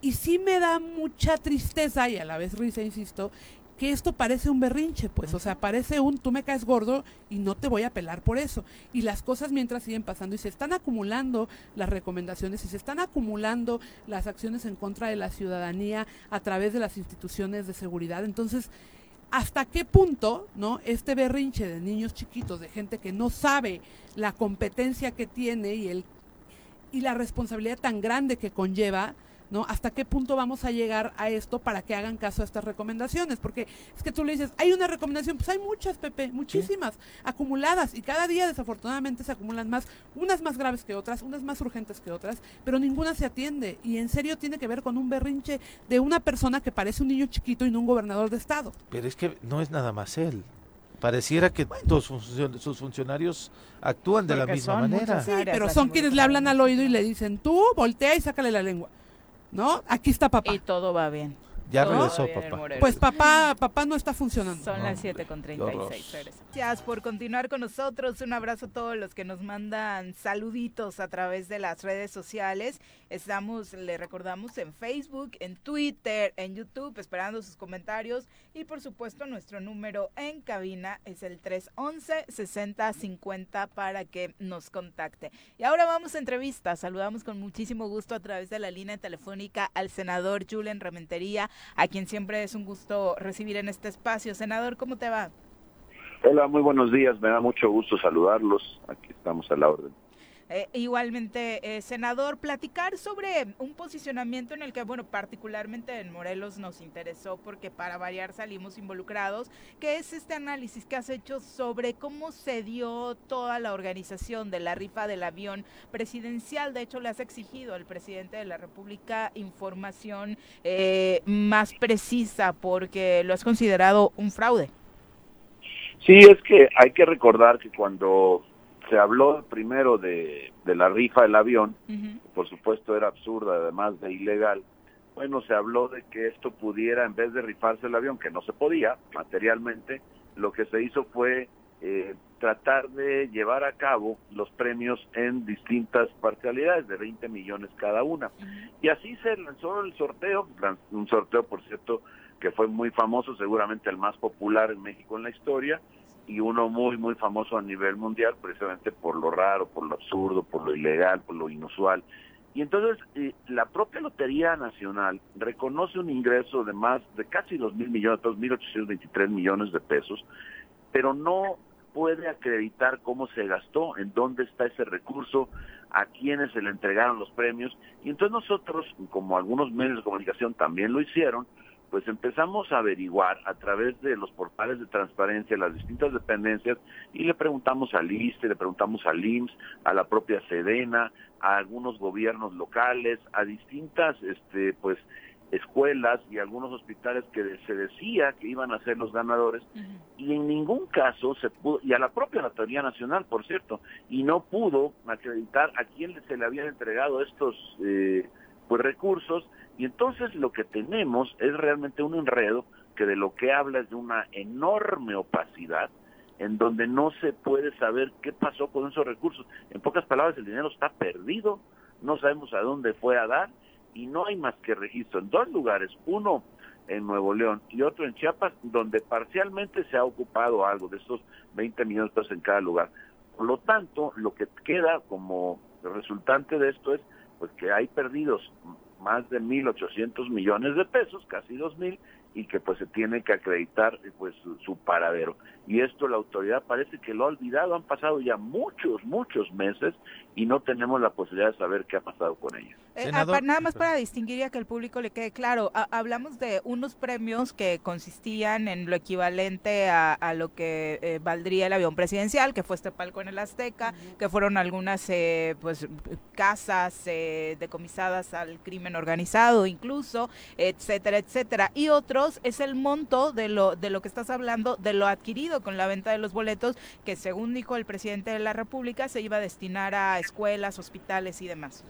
Y sí me da mucha tristeza y a la vez risa, insisto, que esto parece un berrinche, pues, o sea, parece un tú me caes gordo y no te voy a pelar por eso. Y las cosas mientras siguen pasando y se están acumulando las recomendaciones y se están acumulando las acciones en contra de la ciudadanía a través de las instituciones de seguridad. Entonces, ¿hasta qué punto, no, este berrinche de niños chiquitos, de gente que no sabe la competencia que tiene y el y la responsabilidad tan grande que conlleva, ¿no? ¿Hasta qué punto vamos a llegar a esto para que hagan caso a estas recomendaciones? Porque es que tú le dices, hay una recomendación, pues hay muchas, Pepe, muchísimas, acumuladas, y cada día desafortunadamente se acumulan más, unas más graves que otras, unas más urgentes que otras, pero ninguna se atiende, y en serio tiene que ver con un berrinche de una persona que parece un niño chiquito y no un gobernador de Estado. Pero es que no es nada más él. Pareciera que todos sus funcionarios actúan de la misma manera. Sí, pero son quienes le hablan al oído y le dicen, tú voltea y sácale la lengua. ¿No? Aquí está papá. Y todo va bien. Ya regresó papá. Pues papá, papá no está funcionando. Son las 7 con 36. Gracias por continuar con nosotros. Un abrazo a todos los que nos mandan saluditos a través de las redes sociales. Estamos, le recordamos, en Facebook, en Twitter, en YouTube, esperando sus comentarios. Y por supuesto, nuestro número en cabina es el 311-6050 para que nos contacte. Y ahora vamos a entrevista. Saludamos con muchísimo gusto a través de la línea telefónica al senador Julen Rementería a quien siempre es un gusto recibir en este espacio. Senador, ¿cómo te va? Hola, muy buenos días. Me da mucho gusto saludarlos. Aquí estamos a la orden. Eh, igualmente, eh, senador, platicar sobre un posicionamiento en el que, bueno, particularmente en Morelos nos interesó porque para variar salimos involucrados, que es este análisis que has hecho sobre cómo se dio toda la organización de la rifa del avión presidencial. De hecho, le has exigido al presidente de la República información eh, más precisa porque lo has considerado un fraude. Sí, es que hay que recordar que cuando se habló primero de, la rifa del avión, por supuesto era absurda, además de ilegal. Bueno, se habló de que esto pudiera, en vez de rifarse el avión, que no se podía materialmente, lo que se hizo fue eh, tratar de llevar a cabo los premios en distintas parcialidades de 20 millones cada una. Y así se lanzó el sorteo, un sorteo, por cierto, que fue muy famoso, seguramente el más popular en México en la historia, y uno muy, muy famoso a nivel mundial, precisamente por lo raro, por lo absurdo, por lo ilegal, por lo inusual. Y entonces eh, la propia Lotería Nacional reconoce un ingreso de más de casi dos mil millones, dos mil ochocientos veintitrés millones de pesos, pero no puede acreditar cómo se gastó, en dónde está ese recurso, a quiénes se le entregaron los premios. Y entonces nosotros, como algunos medios de comunicación también lo hicieron, pues empezamos a averiguar a través de los portales de transparencia las distintas dependencias y le preguntamos al ISTE, le preguntamos al IMSS, a la propia Sedena, a algunos gobiernos locales, a distintas este pues escuelas y algunos hospitales que se decía que iban a ser los ganadores y en ningún caso se pudo y a la propia Lotería Nacional por cierto y no pudo acreditar a quién se le habían entregado estos eh, pues recursos y entonces lo que tenemos es realmente un enredo que de lo que habla es de una enorme opacidad en donde no se puede saber qué pasó con esos recursos. En pocas palabras, el dinero está perdido, no sabemos a dónde fue a dar y no hay más que registro en dos lugares, uno en Nuevo León y otro en Chiapas, donde parcialmente se ha ocupado algo de esos 20 millones de pesos en cada lugar. Por lo tanto, lo que queda como resultante de esto es pues que hay perdidos más de 1.800 millones de pesos, casi 2.000, y que pues se tiene que acreditar pues su, paradero. Y esto la autoridad parece que lo ha olvidado, han pasado ya muchos, muchos meses y no tenemos la posibilidad de saber qué ha pasado con ellos. Eh, nada más para distinguir y que el público le quede claro, hablamos de unos premios que consistían en lo equivalente a, lo que eh, valdría el avión presidencial, que fue este palco en el Azteca, que fueron algunas eh, pues casas decomisadas al crimen organizado incluso, etcétera, etcétera. Y otros es el monto de lo, de lo que estás hablando, de lo adquirido con la venta de los boletos, que según dijo el presidente de la República, se iba a destinar a escuelas, hospitales y demás.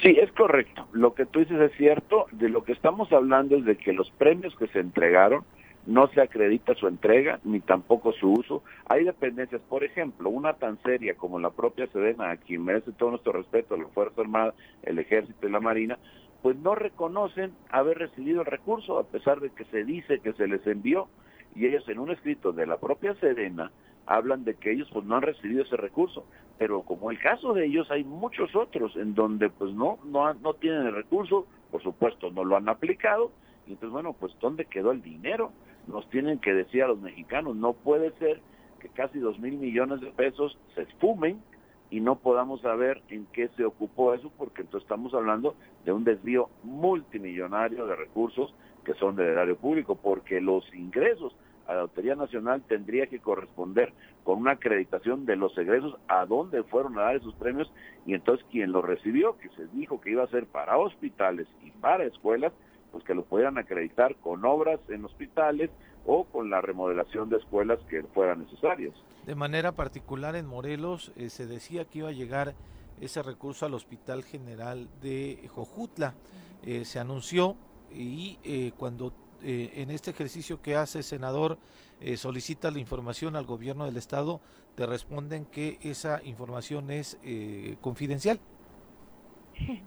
Sí, es correcto. Lo que tú dices es cierto. De lo que estamos hablando es de que los premios que se entregaron no se acredita su entrega ni tampoco su uso. Hay dependencias, por ejemplo, una tan seria como la propia Sedena, a quien merece todo nuestro respeto, la Fuerza Armada, el Ejército y la Marina, pues no reconocen haber recibido el recurso, a pesar de que se dice que se les envió. Y ellos en un escrito de la propia Sedena hablan de que ellos pues no han recibido ese recurso, pero como el caso de ellos hay muchos otros en donde pues no no no tienen el recurso, por supuesto no lo han aplicado y entonces bueno, pues ¿dónde quedó el dinero? Nos tienen que decir a los mexicanos, no puede ser que casi dos mil millones de pesos se esfumen y no podamos saber en qué se ocupó eso, porque entonces estamos hablando de un desvío multimillonario de recursos que son del erario público, porque los ingresos a la Lotería Nacional tendría que corresponder con una acreditación de los egresos a dónde fueron a dar esos premios y entonces quien lo recibió, que se dijo que iba a ser para hospitales y para escuelas, pues que lo pudieran acreditar con obras en hospitales o con la remodelación de escuelas que fueran necesarias. De manera particular en Morelos eh, se decía que iba a llegar ese recurso al Hospital General de Jojutla. Eh, se anunció y eh, cuando eh, en este ejercicio que hace, senador, eh, solicita la información al gobierno del estado, te responden que esa información es eh, confidencial.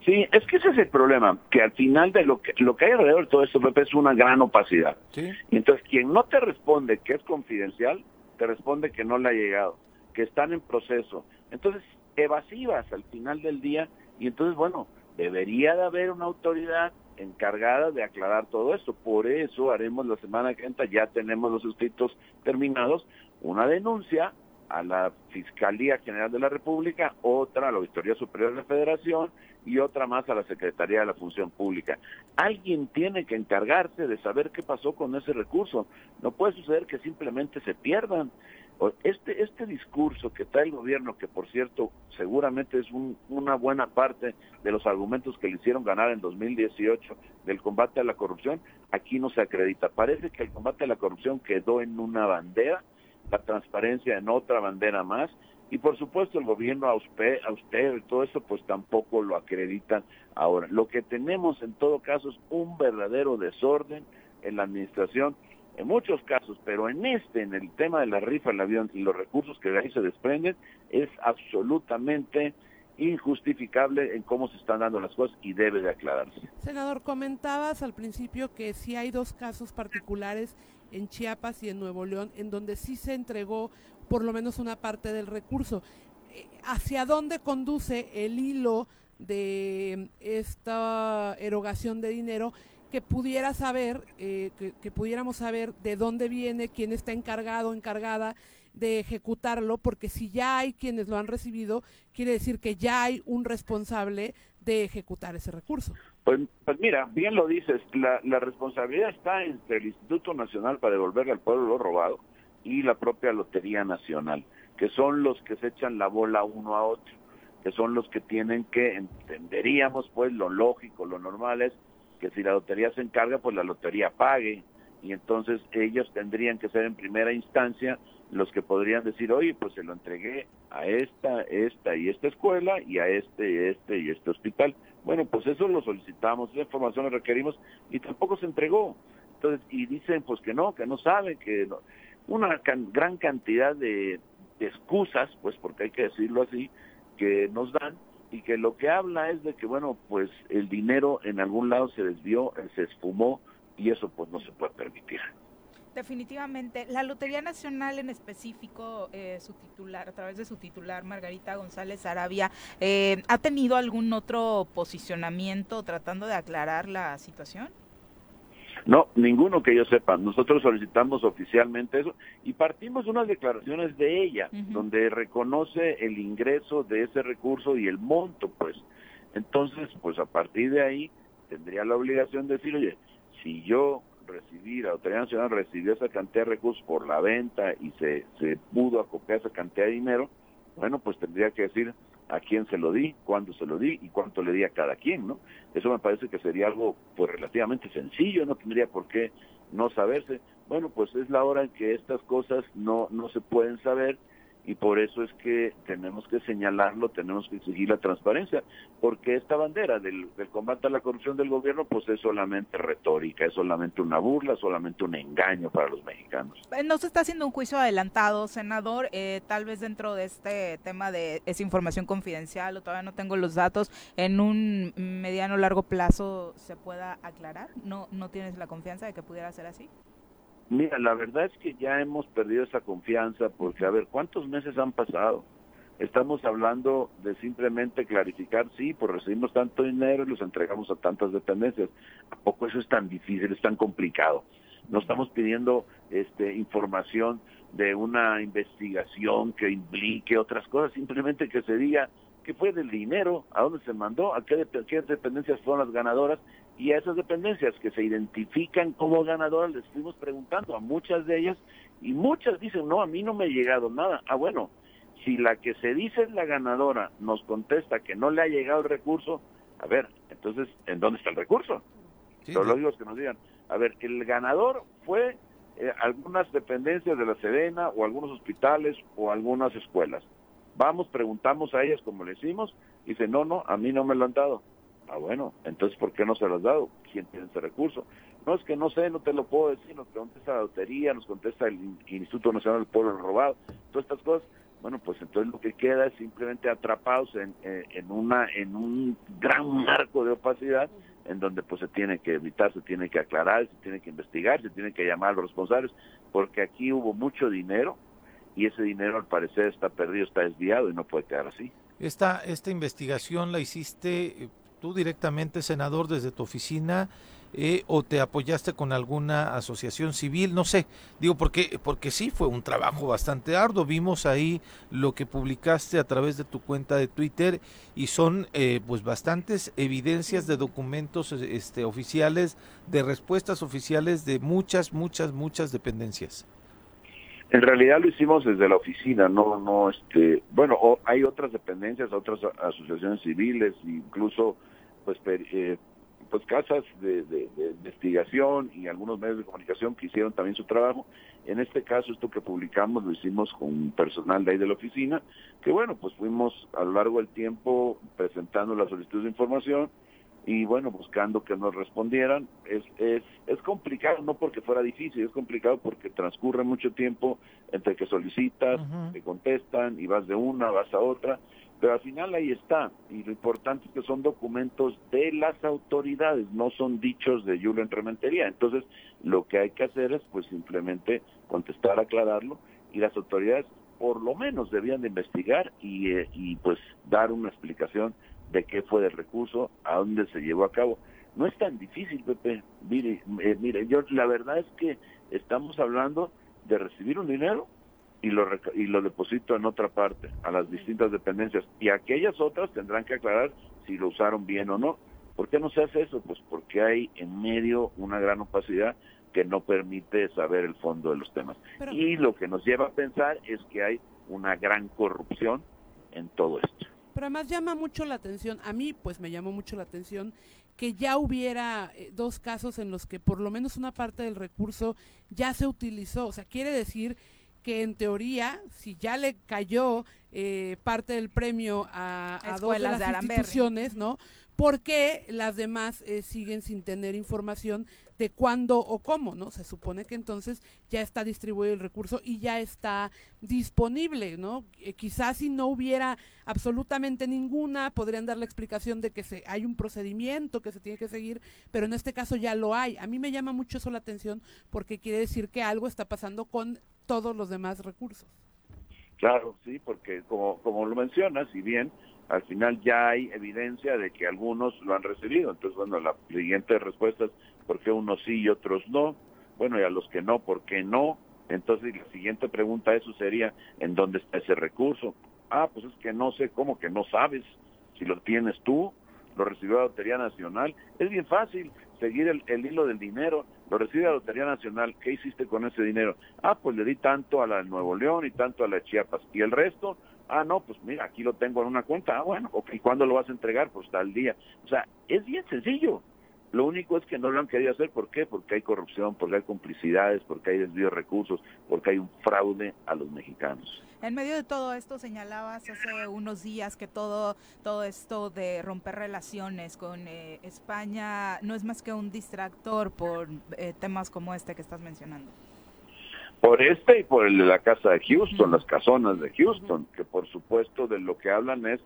Sí, es que ese es el problema, que al final de lo que lo que hay alrededor de todo esto, Pepe, es una gran opacidad. Y entonces quien no te responde que es confidencial, te responde que no le ha llegado, que están en proceso. Entonces, evasivas al final del día y entonces, bueno, debería de haber una autoridad encargada de aclarar todo esto. Por eso haremos la semana que entra, ya tenemos los escritos terminados, una denuncia a la Fiscalía General de la República, otra a la Auditoría Superior de la Federación y otra más a la Secretaría de la Función Pública. Alguien tiene que encargarse de saber qué pasó con ese recurso. No puede suceder que simplemente se pierdan. Este, este discurso que trae el gobierno, que por cierto seguramente es una buena parte de los argumentos que le hicieron ganar en 2018 del combate a la corrupción, aquí no se acredita. Parece que el combate a la corrupción quedó en una bandera, la transparencia en otra bandera más, y por supuesto el gobierno austero y todo eso pues tampoco lo acreditan ahora. Lo que tenemos en todo caso es un verdadero desorden en la administración en muchos casos, pero en este, en el tema de la rifa del avión y los recursos que de ahí se desprenden, es absolutamente injustificable en cómo se están dando las cosas y debe de aclararse. Senador, comentabas al principio que sí hay dos casos particulares en Chiapas y en Nuevo León en donde sí se entregó por lo menos una parte del recurso. Eh, ¿Hacia dónde conduce el hilo de esta erogación de dinero? Que pudiera saber, eh, que, pudiéramos saber de dónde viene, quién está encargado encargada de ejecutarlo, porque si ya hay quienes lo han recibido, quiere decir que ya hay un responsable de ejecutar ese recurso. Pues, pues mira, bien lo dices, la, la responsabilidad está entre el Instituto Nacional para devolverle al pueblo lo robado y la propia Lotería Nacional, que son los que se echan la bola uno a otro, que son los que tienen que, entenderíamos pues lo lógico, lo normal es que si la lotería se encarga, pues la lotería pague. Y entonces ellos tendrían que ser en primera instancia los que podrían decir, oye, pues se lo entregué a esta, esta y esta escuela y a este, este y este hospital. Bueno, pues eso lo solicitamos, esa información la requerimos y tampoco se entregó. Entonces, y dicen pues que no, que no saben, que no. Una gran cantidad de excusas, pues porque hay que decirlo así, que nos dan y que lo que habla es de que, bueno, pues el dinero en algún lado se desvió, se esfumó y eso pues no se puede permitir. Definitivamente. La Lotería Nacional en específico, eh, su titular, a través de su titular, Margarita González Arabia, eh, ¿ha tenido algún otro posicionamiento tratando de aclarar la situación? No, ninguno que yo sepa. Nosotros solicitamos oficialmente eso y partimos unas declaraciones de ella, donde reconoce el ingreso de ese recurso y el monto, pues. Entonces, pues a partir de ahí tendría la obligación de decir, oye, si yo recibí, la Autoridad Nacional recibió esa cantidad de recursos por la venta y se, se pudo acopiar esa cantidad de dinero, bueno, pues tendría que decir a quién se lo di, cuándo se lo di y cuánto le di a cada quien, ¿no? Eso me parece que sería algo pues relativamente sencillo, no tendría por qué no saberse. Bueno, pues es la hora en que estas cosas no no se pueden saber y por eso es que tenemos que señalarlo, tenemos que exigir la transparencia, porque esta bandera del, combate a la corrupción del gobierno pues es solamente retórica, es solamente una burla, solamente un engaño para los mexicanos. Eh, no se está haciendo un juicio adelantado, senador, eh, tal vez dentro de este tema de esa información confidencial o todavía no tengo los datos, en un mediano largo plazo se pueda aclarar, ¿no, no tienes la confianza de que pudiera ser así? Mira, la verdad es que ya hemos perdido esa confianza porque, a ver, ¿cuántos meses han pasado? Estamos hablando de simplemente clarificar, sí, pues recibimos tanto dinero y los entregamos a tantas dependencias. ¿A poco eso es tan difícil, es tan complicado? No estamos pidiendo este, información de una investigación que implique otras cosas, simplemente que se diga qué fue del dinero, a dónde se mandó, a qué, qué dependencias fueron las ganadoras y a esas dependencias que se identifican como ganadoras les fuimos preguntando a muchas de ellas y muchas dicen, no, a mí no me ha llegado nada. Ah, bueno, si la que se dice es la ganadora nos contesta que no le ha llegado el recurso, a ver, entonces, ¿en dónde está el recurso? Los lógicos que nos digan, a ver, el ganador fue eh, algunas dependencias de la Sedena o algunos hospitales o algunas escuelas. Vamos, preguntamos a ellas como le decimos, y dice, no, no, a mí no me lo han dado. Ah, bueno, entonces, ¿por qué no se lo has dado? ¿Quién tiene ese recurso? No, es que no sé, no te lo puedo decir, nos contesta la lotería, nos contesta el Instituto Nacional del Pueblo Robado, todas estas cosas. Bueno, pues entonces lo que queda es simplemente atrapados en, eh, en, una, en un gran marco de opacidad en donde pues se tiene que evitar, se tiene que aclarar, se tiene que investigar, se tiene que llamar a los responsables, porque aquí hubo mucho dinero y ese dinero al parecer está perdido, está desviado y no puede quedar así. Esta, esta investigación la hiciste eh, tú directamente, senador, desde tu oficina eh, o te apoyaste con alguna asociación civil, no sé, digo porque porque sí fue un trabajo bastante arduo. Vimos ahí lo que publicaste a través de tu cuenta de Twitter y son eh, pues bastantes evidencias de documentos este oficiales, de respuestas oficiales de muchas muchas muchas dependencias. En realidad lo hicimos desde la oficina, no, no, este, bueno, hay otras dependencias, otras asociaciones civiles, incluso, pues, eh, pues casas de, investigación y algunos medios de comunicación que hicieron también su trabajo. En este caso, esto que publicamos lo hicimos con personal de ahí de la oficina, que bueno, pues fuimos a lo largo del tiempo presentando la solicitud de información, y bueno, buscando que nos respondieran. Es, es, es complicado, no porque fuera difícil, es complicado porque transcurre mucho tiempo entre que solicitas, te contestan y vas de una, vas a otra, pero al final ahí está. Y lo importante es que son documentos de las autoridades, no son dichos de Julio en Rementería. Entonces, lo que hay que hacer es pues simplemente contestar, aclararlo y las autoridades por lo menos debían de investigar y, eh, y pues dar una explicación de qué fue el recurso, a dónde se llevó a cabo. No es tan difícil, Pepe. Mire, eh, mire, yo la verdad es que estamos hablando de recibir un dinero y lo y lo deposito en otra parte, a las distintas dependencias. Y aquellas otras tendrán que aclarar si lo usaron bien o no. ¿Por qué no se hace eso? Pues porque hay en medio una gran opacidad que no permite saber el fondo de los temas. y lo que nos lleva a pensar es que hay una gran corrupción en todo esto. Pero además llama mucho la atención, a mí pues me llamó mucho la atención que ya hubiera eh, dos casos en los que por lo menos una parte del recurso ya se utilizó. O sea, quiere decir que en teoría, si ya le cayó eh, parte del premio a, a dos de las instituciones, ¿no? ¿Por qué las demás eh, siguen sin tener información de cuándo o cómo? ¿no? Se supone que entonces ya está distribuido el recurso y ya está disponible, ¿no? Eh, quizás si no hubiera absolutamente ninguna, podrían dar la explicación de que se, hay un procedimiento que se tiene que seguir, pero en este caso ya lo hay. A mí me llama mucho eso la atención porque quiere decir que algo está pasando con todos los demás recursos. Claro, sí, porque como, como lo mencionas, si bien al final ya hay evidencia de que algunos lo han recibido. Entonces, bueno, la siguiente respuesta es por qué unos sí y otros no. Bueno, y a los que no, ¿por qué no? Entonces, la siguiente pregunta eso sería, ¿en dónde está ese recurso? Ah, pues es que no sé, ¿cómo que no sabes? Si lo tienes tú, lo recibió la Lotería Nacional. Es bien fácil seguir el, el hilo del dinero. Lo recibe la Lotería Nacional. ¿Qué hiciste con ese dinero? Ah, pues le di tanto a la Nuevo León y tanto a la Chiapas. ¿Y el resto? Ah, no, pues mira, aquí lo tengo en una cuenta. Ah, bueno, ¿y cuándo lo vas a entregar? Pues tal día. O sea, es bien sencillo. Lo único es que no lo han querido hacer. ¿Por qué? Porque hay corrupción, porque hay complicidades, porque hay desvío de recursos, porque hay un fraude a los mexicanos. En medio de todo esto señalabas hace unos días que todo, todo esto de romper relaciones con eh, España no es más que un distractor por eh, temas como este que estás mencionando. Por este y por el de la casa de Houston, las casonas de Houston, que por supuesto de lo que hablan es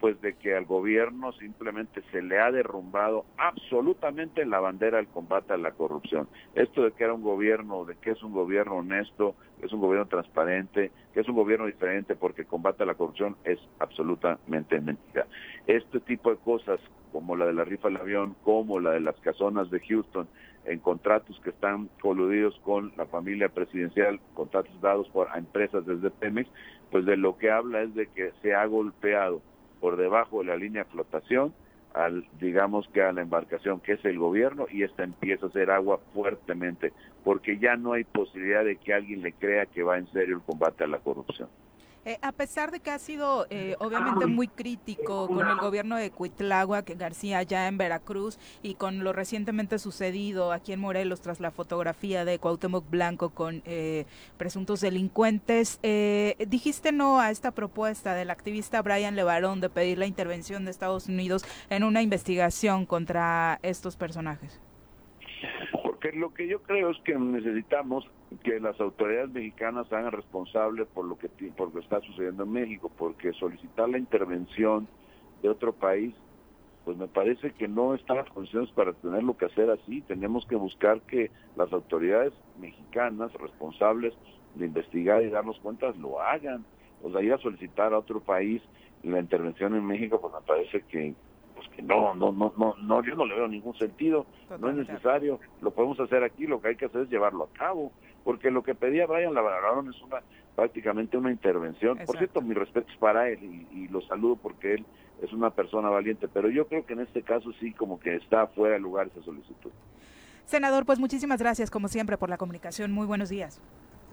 pues de que al gobierno simplemente se le ha derrumbado absolutamente la bandera del combate a la corrupción. Esto de que era un gobierno, de que es un gobierno honesto, que es un gobierno transparente, que es un gobierno diferente porque combate a la corrupción es absolutamente mentira. Este tipo de cosas, como la de la rifa del avión, como la de las casonas de Houston, en contratos que están coludidos con la familia presidencial, contratos dados por empresas desde Pemex, pues de lo que habla es de que se ha golpeado por debajo de la línea de flotación al digamos que a la embarcación que es el gobierno y esta empieza a hacer agua fuertemente porque ya no hay posibilidad de que alguien le crea que va en serio el combate a la corrupción. Eh, a pesar de que ha sido eh, obviamente muy crítico con el gobierno de Cuitlagua, que García ya en Veracruz y con lo recientemente sucedido aquí en Morelos tras la fotografía de Cuauhtémoc Blanco con eh, presuntos delincuentes, dijiste no a esta propuesta del activista Brian Levarón de pedir la intervención de Estados Unidos en una investigación contra estos personajes. Porque lo que yo creo es que necesitamos que las autoridades mexicanas se hagan responsables por lo que por lo que está sucediendo en México, porque solicitar la intervención de otro país, pues me parece que no están las condiciones para tenerlo que hacer así. Tenemos que buscar que las autoridades mexicanas responsables de investigar y darnos cuentas lo hagan. O sea, ir a solicitar a otro país la intervención en México, pues me parece que que no, no, no, no, no, yo no le veo ningún sentido, no es necesario, lo podemos hacer aquí, lo que hay que hacer es llevarlo a cabo, porque lo que pedía Brian Lavarón es una prácticamente una intervención. Por cierto, mi respeto es para él y, lo saludo porque él es una persona valiente, pero yo creo que en este caso sí como que está fuera de lugar esa solicitud. Senador, pues muchísimas gracias como siempre por la comunicación. Muy buenos días.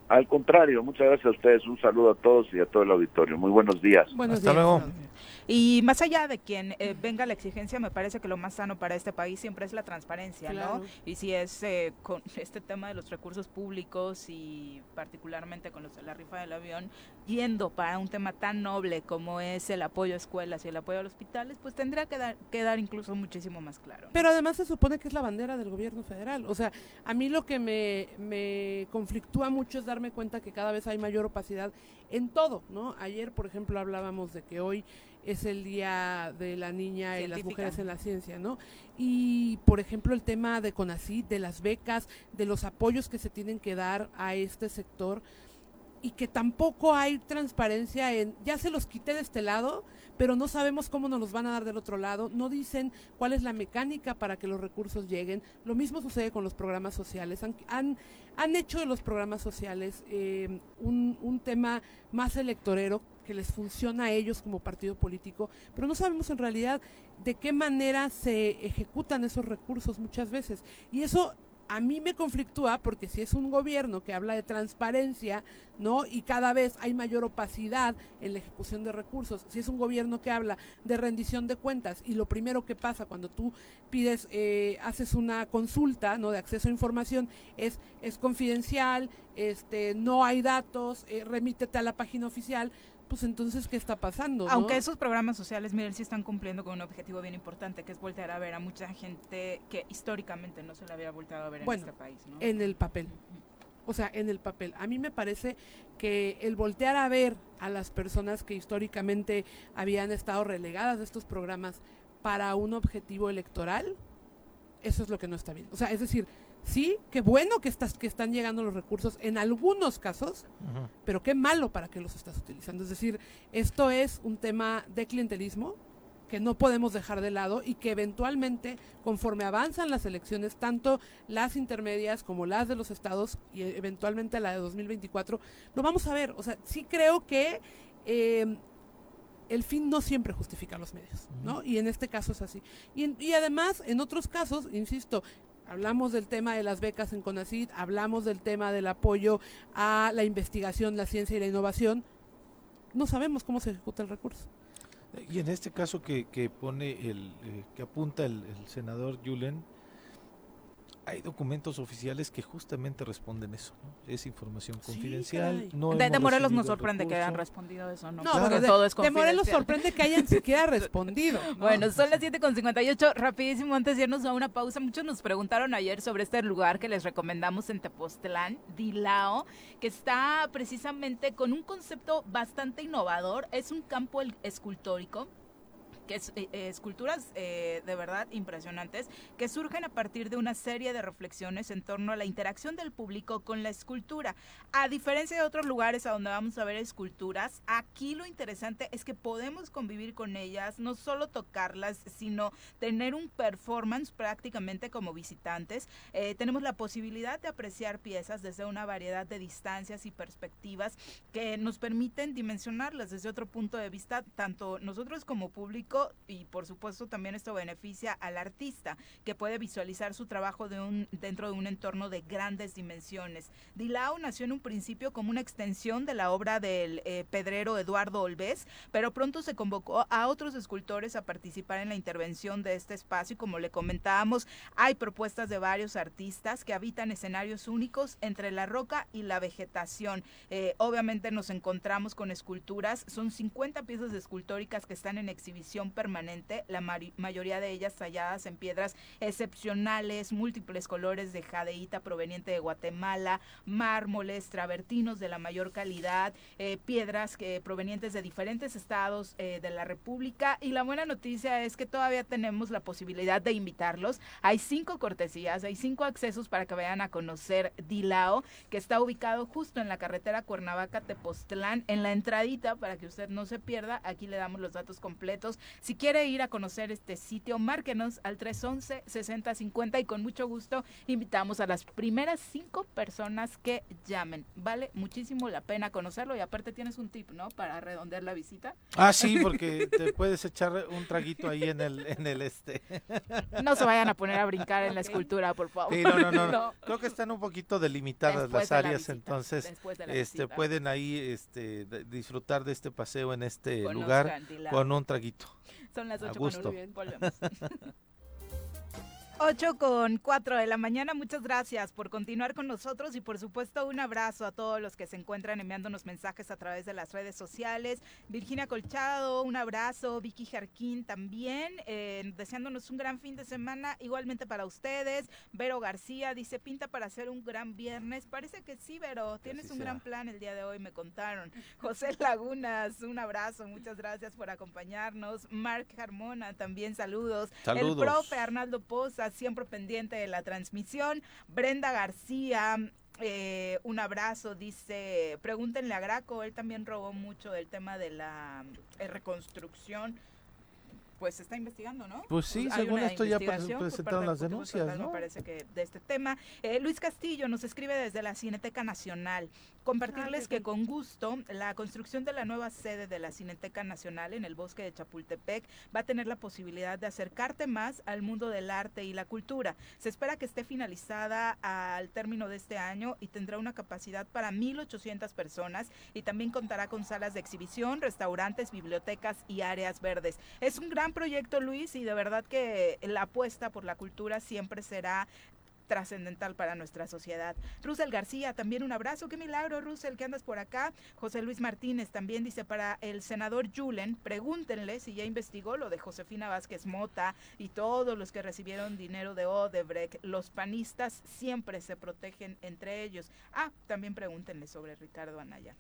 Al contrario, muchas gracias a ustedes. Un saludo a todos y a todo el auditorio. Muy buenos días. Buenos Hasta luego. Y más allá de quien eh, venga la exigencia, me parece que lo más sano para este país siempre es la transparencia, ¿no? Y si es eh, con este tema de los recursos públicos y particularmente con los de la rifa del avión, yendo para un tema tan noble como es el apoyo a escuelas y el apoyo a los hospitales, pues tendría que dar, quedar incluso muchísimo más claro. Pero además se supone que es la bandera del gobierno federal. O sea, a mí lo que me, me conflictúa mucho es darme cuenta que cada vez hay mayor opacidad en todo, ¿no? Ayer, por ejemplo, hablábamos de que hoy es el día de la niña y las mujeres en la ciencia, ¿no? Y, por ejemplo, el tema de CONACYT, de las becas, de los apoyos que se tienen que dar a este sector y que tampoco hay transparencia en, ya se los quité de este lado, pero no sabemos cómo nos los van a dar del otro lado, no dicen cuál es la mecánica para que los recursos lleguen. Lo mismo sucede con los programas sociales. Han, han, han hecho de los programas sociales eh, un, un tema más electorero que les funciona a ellos como partido político, pero no sabemos en realidad de qué manera se ejecutan esos recursos muchas veces. Y eso a mí me conflictúa porque si es un gobierno que habla de transparencia, ¿no? Y cada vez hay mayor opacidad en la ejecución de recursos, si es un gobierno que habla de rendición de cuentas y lo primero que pasa cuando tú pides, eh, haces una consulta, ¿no? De acceso a información es, es confidencial, este, no hay datos, eh, remítete a la página oficial, pues entonces, ¿qué está pasando? Aunque esos programas sociales, miren, sí están cumpliendo con un objetivo bien importante, que es voltear a ver a mucha gente que históricamente no se le había volteado a ver en este país. ¿no? En el papel. O sea, en el papel. A mí me parece que el voltear a ver a las personas que históricamente habían estado relegadas de estos programas para un objetivo electoral, eso es lo que no está bien. O sea, es decir, sí, qué bueno que, estás, que están llegando los recursos en algunos casos, pero qué malo para que los estás utilizando. Es decir, esto es un tema de clientelismo que no podemos dejar de lado y que eventualmente, conforme avanzan las elecciones, tanto las intermedias como las de los estados y eventualmente la de 2024, lo vamos a ver. O sea, sí creo que eh, el fin no siempre justifica los medios, ¿no? Y en este caso es así. Y, y además, en otros casos, insisto, Hablamos del tema de las becas en CONACYT, hablamos del tema del apoyo a la investigación, la ciencia y la innovación. No sabemos cómo se ejecuta el recurso. Y en este caso que, que pone el, eh, que apunta el, el senador Julen, hay documentos oficiales que justamente responden eso. ¿no? Es información confidencial. no de, de, Morelos nos sorprende que hayan respondido eso, ¿no? No, claro. de, todo es de Morelos sorprende que hayan siquiera respondido. ¿no? Bueno, son las 7.58. Rapidísimo, antes de irnos a una pausa, muchos nos preguntaron ayer sobre este lugar que les recomendamos en Tepoztlán, Dilao, que está precisamente con un concepto bastante innovador. Es un campo escultórico que es, eh, esculturas eh, de verdad impresionantes que surgen a partir de una serie de reflexiones en torno a la interacción del público con la escultura. A diferencia de otros lugares a donde vamos a ver esculturas, aquí lo interesante es que podemos convivir con ellas, no solo tocarlas, sino tener un performance prácticamente como visitantes. Eh, tenemos la posibilidad de apreciar piezas desde una variedad de distancias y perspectivas que nos permiten dimensionarlas desde otro punto de vista, tanto nosotros como público y por supuesto también esto beneficia al artista que puede visualizar su trabajo dentro de un entorno de grandes dimensiones. Dilao nació en un principio como una extensión de la obra del eh, pedrero Eduardo Olvés, pero pronto se convocó a otros escultores a participar en la intervención de este espacio y como le comentábamos, hay propuestas de varios artistas que habitan escenarios únicos entre la roca y la vegetación. Eh, obviamente nos encontramos con esculturas, son 50 piezas escultóricas que están en exhibición permanente, la mayoría de ellas talladas en piedras excepcionales, múltiples colores de jadeíta proveniente de Guatemala, mármoles, travertinos de la mayor calidad, eh, piedras que provenientes de diferentes estados eh, de la República. Y la buena noticia es que todavía tenemos la posibilidad de invitarlos. Hay cinco cortesías, hay cinco accesos para que vayan a conocer Dilao, que está ubicado justo en la carretera Cuernavaca-Tepoztlán, en la entradita, para que usted no se pierda. Aquí le damos los datos completos. Si quiere ir a conocer este sitio, márquenos al 311-6050 y con mucho gusto invitamos a las primeras cinco personas que llamen. Vale muchísimo la pena conocerlo y aparte tienes un tip, ¿no? Para redondear la visita. Ah, sí, porque te puedes echar un traguito ahí en el, en el este. No se vayan a poner a brincar en la escultura, por favor. Sí, no, no, no, no. Creo que están un poquito delimitadas las áreas, entonces este pueden ahí este disfrutar de este paseo en este lugar con un traguito. Son las 8 con volvemos. 8 con 4 de la mañana. Muchas gracias por continuar con nosotros y por supuesto un abrazo a todos los que se encuentran enviándonos mensajes a través de las redes sociales. Virginia Colchado, un abrazo. Vicky Jarquín también, eh, deseándonos un gran fin de semana igualmente para ustedes. Vero García dice, pinta para hacer un gran viernes. Parece que sí, Vero, tienes un gran plan el día de hoy, me contaron. José Lagunas, un abrazo, muchas gracias por acompañarnos. Mark Carmona, también saludos. saludos. El profe Arnaldo Poza siempre pendiente de la transmisión. Brenda García, eh, un abrazo, dice, pregúntenle a Graco, él también robó mucho del tema de la eh, reconstrucción pues se está investigando, ¿no? Pues sí, según esto ya presentaron las denuncias, ¿no? Me parece que de este tema. Eh, Luis Castillo nos escribe desde la Cineteca Nacional. Compartirles ah, que con gusto la construcción de la nueva sede de la Cineteca Nacional en el bosque de Chapultepec va a tener la posibilidad de acercarte más al mundo del arte y la cultura. Se espera que esté finalizada al término de este año y tendrá una capacidad para 1.800 personas y también contará con salas de exhibición, restaurantes, bibliotecas y áreas verdes. Es un gran proyecto, Luis, y de verdad que la apuesta por la cultura siempre será trascendental para nuestra sociedad. Russell García, también un abrazo. Qué milagro, Russell, que andas por acá. José Luis Martínez también dice para el senador Julen, pregúntenle si ya investigó lo de Josefina Vázquez Mota y todos los que recibieron dinero de Odebrecht. Los panistas siempre se protegen entre ellos. Ah, también pregúntenle sobre Ricardo Anaya.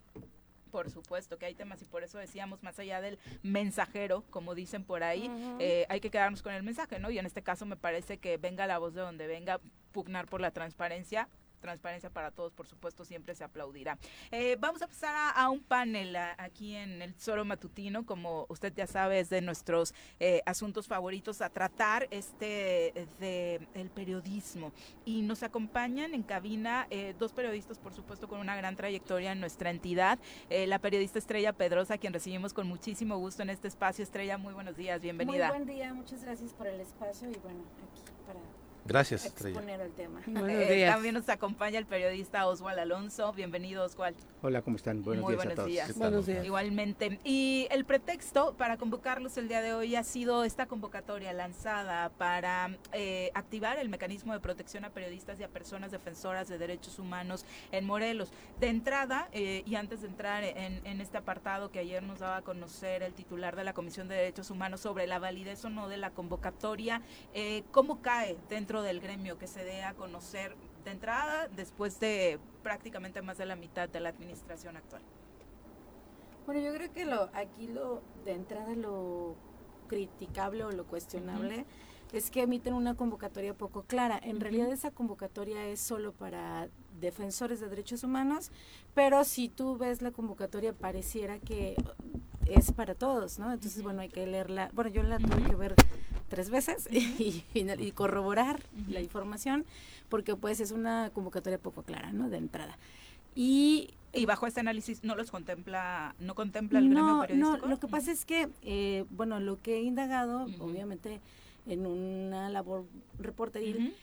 Por supuesto que hay temas y por eso decíamos, más allá del mensajero, como dicen por ahí, eh, hay que quedarnos con el mensaje, ¿no? Y en este caso me parece que venga la voz de donde venga, pugnar por la transparencia transparencia para todos, por supuesto, siempre se aplaudirá. Eh, vamos a pasar a, un panel aquí en el Solo Matutino, como usted ya sabe, es de nuestros eh, asuntos favoritos a tratar, este de el periodismo. Y nos acompañan en cabina eh, dos periodistas, por supuesto, con una gran trayectoria en nuestra entidad. la periodista Estrella Pedrosa, quien recibimos con muchísimo gusto en este espacio. Estrella, muy buenos días, bienvenida. Muy buen día, muchas gracias por el espacio y bueno, aquí para Gracias, Estrella. El tema. Eh, también nos acompaña el periodista Oswald Alonso. Bienvenido, Oswald. Hola, ¿cómo están? Buenos Muy días buenos a todos. Días. Buenos días. Igualmente. Y el pretexto para convocarlos el día de hoy ha sido esta convocatoria lanzada para eh, activar el mecanismo de protección a periodistas y a personas defensoras de derechos humanos en Morelos. De entrada, eh, y antes de entrar en, en este apartado que ayer nos daba a conocer el titular de la Comisión de Derechos Humanos sobre la validez o no de la convocatoria, ¿cómo cae dentro del gremio que se dé a conocer de entrada después de prácticamente más de la mitad de la administración actual? Bueno, yo creo que lo aquí lo de entrada lo criticable o lo cuestionable es que emiten una convocatoria poco clara. En realidad esa convocatoria es solo para defensores de derechos humanos, pero si tú ves la convocatoria pareciera que es para todos, ¿no? Entonces, bueno, hay que leerla. Bueno, yo la tuve que ver tres veces y, y, corroborar la información porque pues es una convocatoria poco clara, ¿no? De entrada. Y, y bajo este análisis no los contempla, no contempla el gremio periodístico. No, lo que pasa es que, eh, bueno, lo que he indagado, obviamente, en una labor reporteril,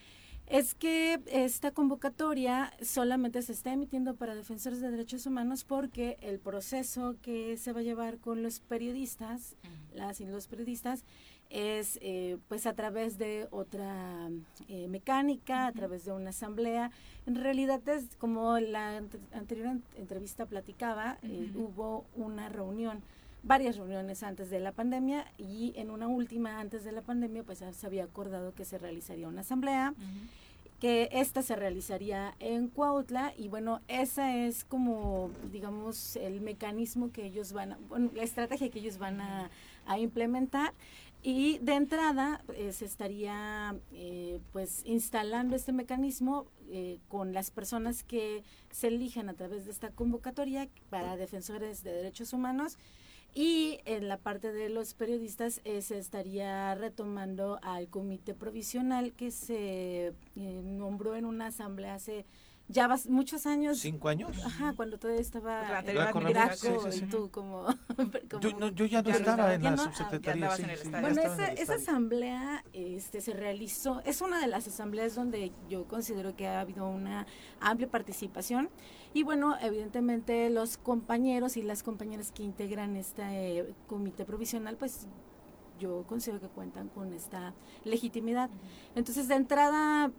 es que esta convocatoria solamente se está emitiendo para defensores de derechos humanos porque el proceso que se va a llevar con los periodistas, las y los periodistas, es eh, pues a través de otra eh, mecánica, a través de una asamblea. En realidad es como la anterior entrevista platicaba, eh, hubo una reunión varias reuniones antes de la pandemia y en una última antes de la pandemia pues se había acordado que se realizaría una asamblea. que esta se realizaría en Cuautla y bueno, esa es como, digamos, el mecanismo que ellos van a, bueno, la estrategia que ellos van a, a implementar. Y de entrada se estaría eh, pues instalando este mecanismo eh, con las personas que se elijan a través de esta convocatoria para defensores de derechos humanos. Y en la parte de los periodistas eh, se estaría retomando al comité provisional que se nombró en una asamblea hace ya vas muchos años. ¿Cinco años? Ajá, cuando todavía estaba en Graco y tú como... yo, ya no estaba en la subsecretaría. bueno, esa, esa asamblea este, se realizó, es una de las asambleas donde yo considero que ha habido una amplia participación y bueno, evidentemente los compañeros y las compañeras que integran este comité provisional, pues yo considero que cuentan con esta legitimidad. Entonces, de entrada,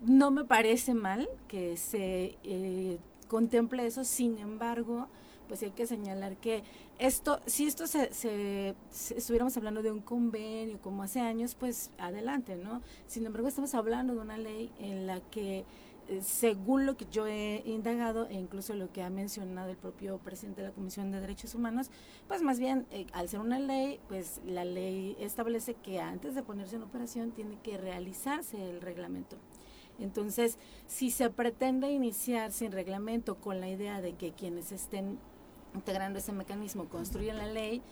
no me parece mal que se eh, contemple eso, sin embargo, pues hay que señalar que esto, si esto se, se, estuviéramos hablando de un convenio como hace años, pues adelante, ¿no? Sin embargo, estamos hablando de una ley en la que, eh, según lo que yo he indagado e incluso lo que ha mencionado el propio presidente de la Comisión de Derechos Humanos, pues más bien, eh, al ser una ley, pues la ley establece que antes de ponerse en operación tiene que realizarse el reglamento. Entonces, si se pretende iniciar sin reglamento con la idea de que quienes estén integrando ese mecanismo construyan la ley,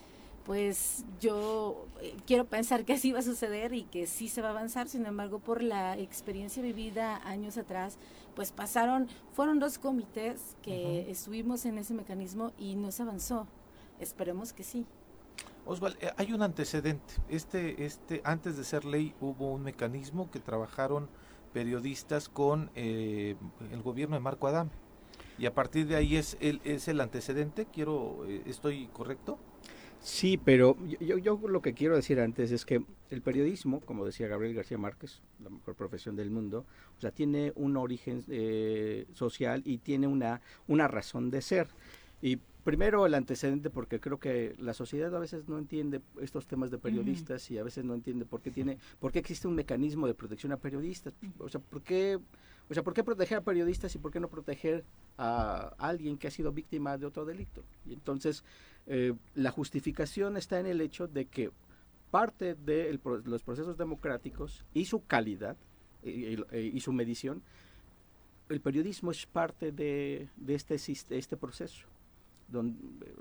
pues yo eh, quiero pensar que así va a suceder y que sí se va a avanzar, sin embargo, por la experiencia vivida años atrás, pues pasaron, fueron dos comités que estuvimos en ese mecanismo y no se avanzó. Esperemos que sí. Oswald, eh, hay un antecedente. Este, este, antes de ser ley hubo un mecanismo que trabajaron periodistas con eh, el gobierno de Marco Adame. Y a partir de ahí es el, es el antecedente, quiero, eh, ¿estoy correcto? Sí, pero yo, yo lo que quiero decir antes es que el periodismo, como decía Gabriel García Márquez, la mejor profesión del mundo, o sea, tiene un origen eh, social y tiene una, una razón de ser. Y primero el antecedente porque creo que la sociedad a veces no entiende estos temas de periodistas y a veces no entiende por qué tiene por qué existe un mecanismo de protección a periodistas. O sea por qué o sea por qué proteger a periodistas y por qué no proteger a alguien que ha sido víctima de otro delito y entonces eh, la justificación está en el hecho de que parte de los procesos democráticos y su calidad y, su medición, el periodismo es parte de, este, este proceso. Donde,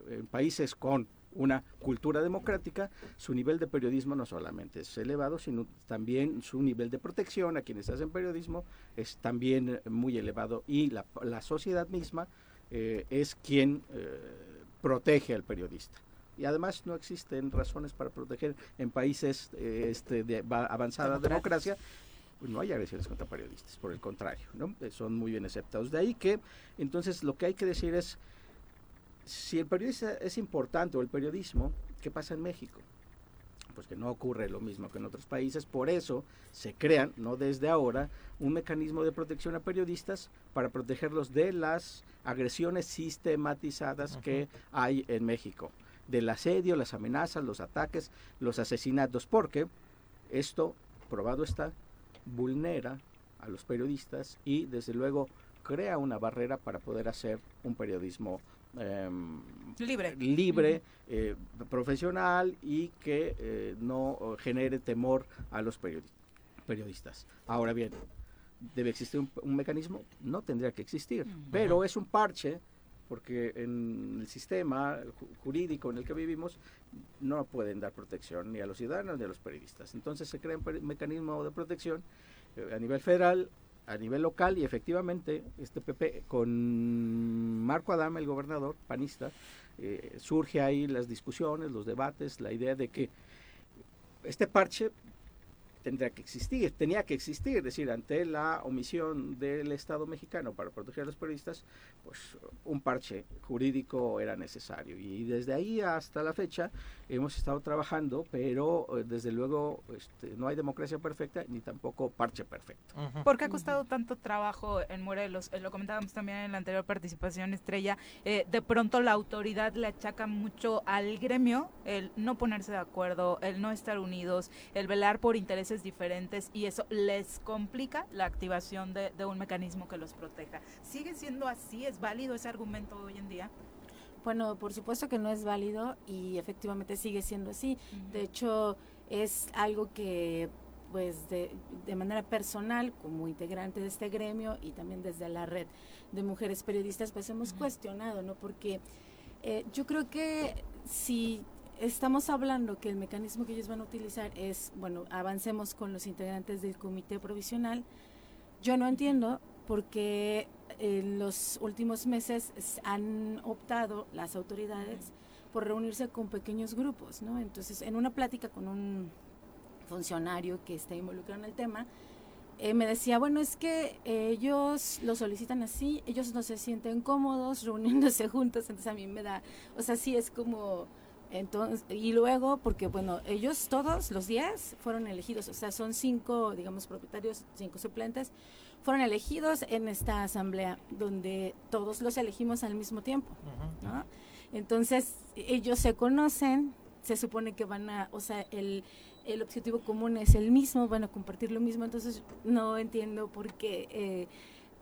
en países con una cultura democrática, su nivel de periodismo no solamente es elevado, sino también su nivel de protección a quienes hacen periodismo es también muy elevado y la, sociedad misma eh, es quien eh, protege al periodista. Y además no existen razones para proteger en países eh, este, de avanzada democracia pues no hay agresiones contra periodistas, por el contrario, ¿no? son muy bien aceptados. De ahí que, entonces, lo que hay que decir es, si el periodista es importante o el periodismo, ¿qué pasa en México? Pues que no ocurre lo mismo que en otros países, por eso se crean, no desde ahora, un mecanismo de protección a periodistas para protegerlos de las agresiones sistematizadas que hay en México, del asedio, las amenazas, los ataques, los asesinatos, porque esto, probado está, vulnera a los periodistas y desde luego crea una barrera para poder hacer un periodismo Em, libre, libre eh, profesional y que eh, no genere temor a los periodistas. Ahora bien, ¿debe existir un, mecanismo? No tendría que existir, pero es un parche porque en el sistema jurídico en el que vivimos no pueden dar protección ni a los ciudadanos ni a los periodistas. Entonces se crea un mecanismo de protección eh, a nivel federal a nivel local y efectivamente este PP con Marco Adame, el gobernador panista, eh, surge ahí las discusiones, los debates, la idea de que este parche tendría que existir, tenía que existir, es decir, ante la omisión del Estado mexicano para proteger a los periodistas, pues un parche jurídico era necesario. Y desde ahí hasta la fecha hemos estado trabajando, pero eh, desde luego este, no hay democracia perfecta ni tampoco parche perfecto. ¿Por qué ha costado tanto trabajo en Morelos? Eh, lo comentábamos también en la anterior participación, Estrella. Eh, de pronto la autoridad le achaca mucho al gremio el no ponerse de acuerdo, el no estar unidos, el velar por intereses diferentes y eso les complica la activación de, un mecanismo que los proteja. ¿Sigue siendo así? ¿Es válido ese argumento hoy en día? Bueno, por supuesto que no es válido y efectivamente sigue siendo así. De hecho, es algo que pues de, de, manera personal como integrante de este gremio y también desde la red de mujeres periodistas pues hemos cuestionado, ¿no? Porque eh, yo creo que si estamos hablando que el mecanismo que ellos van a utilizar es, bueno, avancemos con los integrantes del comité provisional. Yo no entiendo porque en los últimos meses han optado las autoridades por reunirse con pequeños grupos, ¿no? Entonces, en una plática con un funcionario que está involucrado en el tema, eh, me decía, bueno, es que ellos lo solicitan así, ellos no se sienten cómodos reuniéndose juntos, entonces a mí me da, o sea, sí es como entonces, y luego, porque bueno, ellos todos los días fueron elegidos, o sea, son cinco, digamos, propietarios, cinco suplentes, fueron elegidos en esta asamblea, donde todos los elegimos al mismo tiempo, ¿no? Entonces, ellos se conocen, se supone que van a, o sea, el, el objetivo común es el mismo, van a compartir lo mismo, entonces no entiendo por qué... Eh,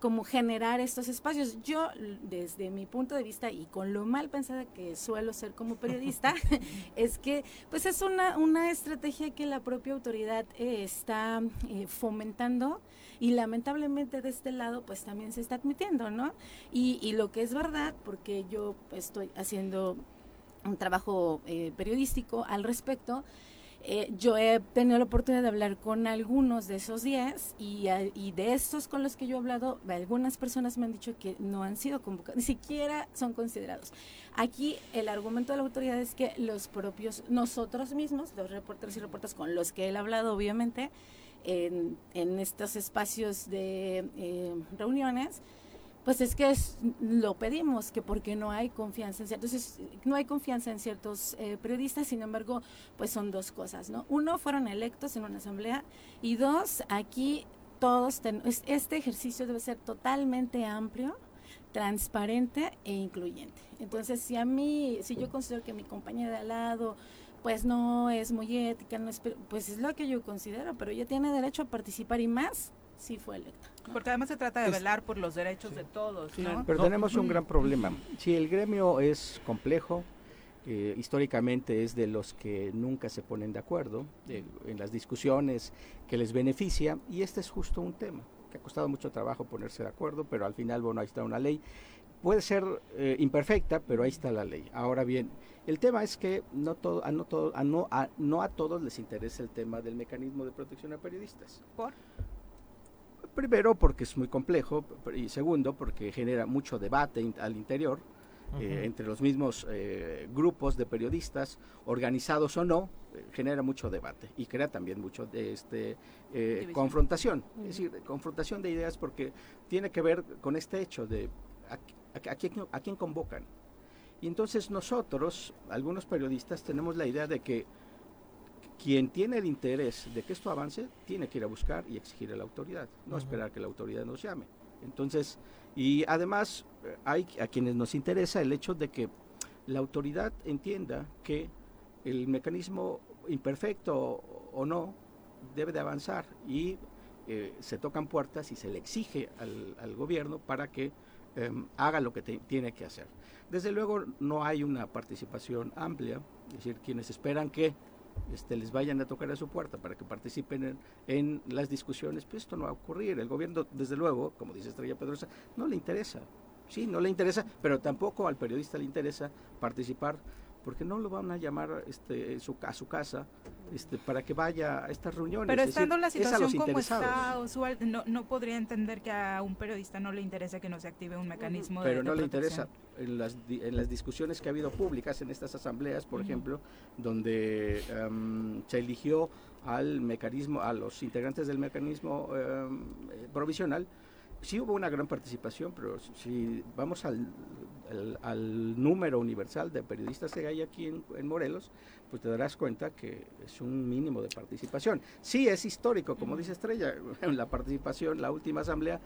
como generar estos espacios. Yo, desde mi punto de vista y con lo mal pensada que suelo ser como periodista, es que pues es una, una estrategia que la propia autoridad eh, está eh, fomentando y lamentablemente de este lado pues también se está admitiendo, ¿no? Y, y lo que es verdad, porque yo estoy haciendo un trabajo eh, periodístico al respecto, eh, yo he tenido la oportunidad de hablar con algunos de esos días y, y, de estos con los que yo he hablado, algunas personas me han dicho que no han sido convocados, ni siquiera son considerados. Aquí el argumento de la autoridad es que los propios, nosotros mismos, los reporteros y reporteras con los que él ha hablado, obviamente, en, en estos espacios de eh, reuniones, pues es que lo pedimos, que porque no hay confianza en ciertos, no hay confianza en ciertos eh, periodistas, sin embargo, pues son dos cosas, ¿no? Uno, fueron electos en una asamblea y dos, aquí todos, este ejercicio debe ser totalmente amplio, transparente e incluyente. Entonces, si a mí, si yo considero que mi compañera de al lado, pues no es muy ética, no es, pues es lo que yo considero, pero ella tiene derecho a participar y más si fue electa. Porque además se trata de velar por los derechos de todos. ¿no? Pero tenemos un gran problema. Si el gremio es complejo, históricamente es de los que nunca se ponen de acuerdo en las discusiones que les beneficia y este es justo un tema que ha costado mucho trabajo ponerse de acuerdo, pero al final, bueno, ahí está una ley. Puede ser eh, imperfecta, pero ahí está la ley. Ahora bien, el tema es que no, todo, a, no, todo, a, no, a, no a todos les interesa el tema del mecanismo de protección a periodistas. ¿Por? Primero porque es muy complejo y segundo porque genera mucho debate al interior eh, entre los mismos eh, grupos de periodistas, organizados o no, eh, genera mucho debate y crea también mucho de este confrontación, es decir, confrontación de ideas porque tiene que ver con este hecho de a, quién, a quién convocan. Y entonces nosotros, algunos periodistas, tenemos la idea de que quien tiene el interés de que esto avance, tiene que ir a buscar y exigir a la autoridad, no esperar que la autoridad nos llame. Entonces, y además eh, hay a quienes nos interesa el hecho de que la autoridad entienda que el mecanismo imperfecto o no debe de avanzar y eh, se tocan puertas y se le exige al, gobierno para que em, haga lo que tiene que hacer. Desde luego no hay una participación amplia, es decir, quienes esperan que este, les vayan a tocar a su puerta para que participen en, las discusiones, pues esto no va a ocurrir. El gobierno, desde luego, como dice Estrella Pedrosa, no le interesa. Sí, no le interesa, pero tampoco al periodista le interesa participar porque no lo van a llamar este, su, a su casa este, para que vaya a estas reuniones. Pero estando la situación como está, usual, no, no podría entender que a un periodista no le interese que no se active un mecanismo Pero no le interesa. En las, en las discusiones que ha habido públicas en estas asambleas, por ejemplo, donde em, se eligió al mecanismo, a los integrantes del mecanismo em, provisional, sí hubo una gran participación, pero si vamos al, al, número universal de periodistas que hay aquí en, Morelos, pues te darás cuenta que es un mínimo de participación. Sí es histórico, como dice Estrella, la participación, la última asamblea,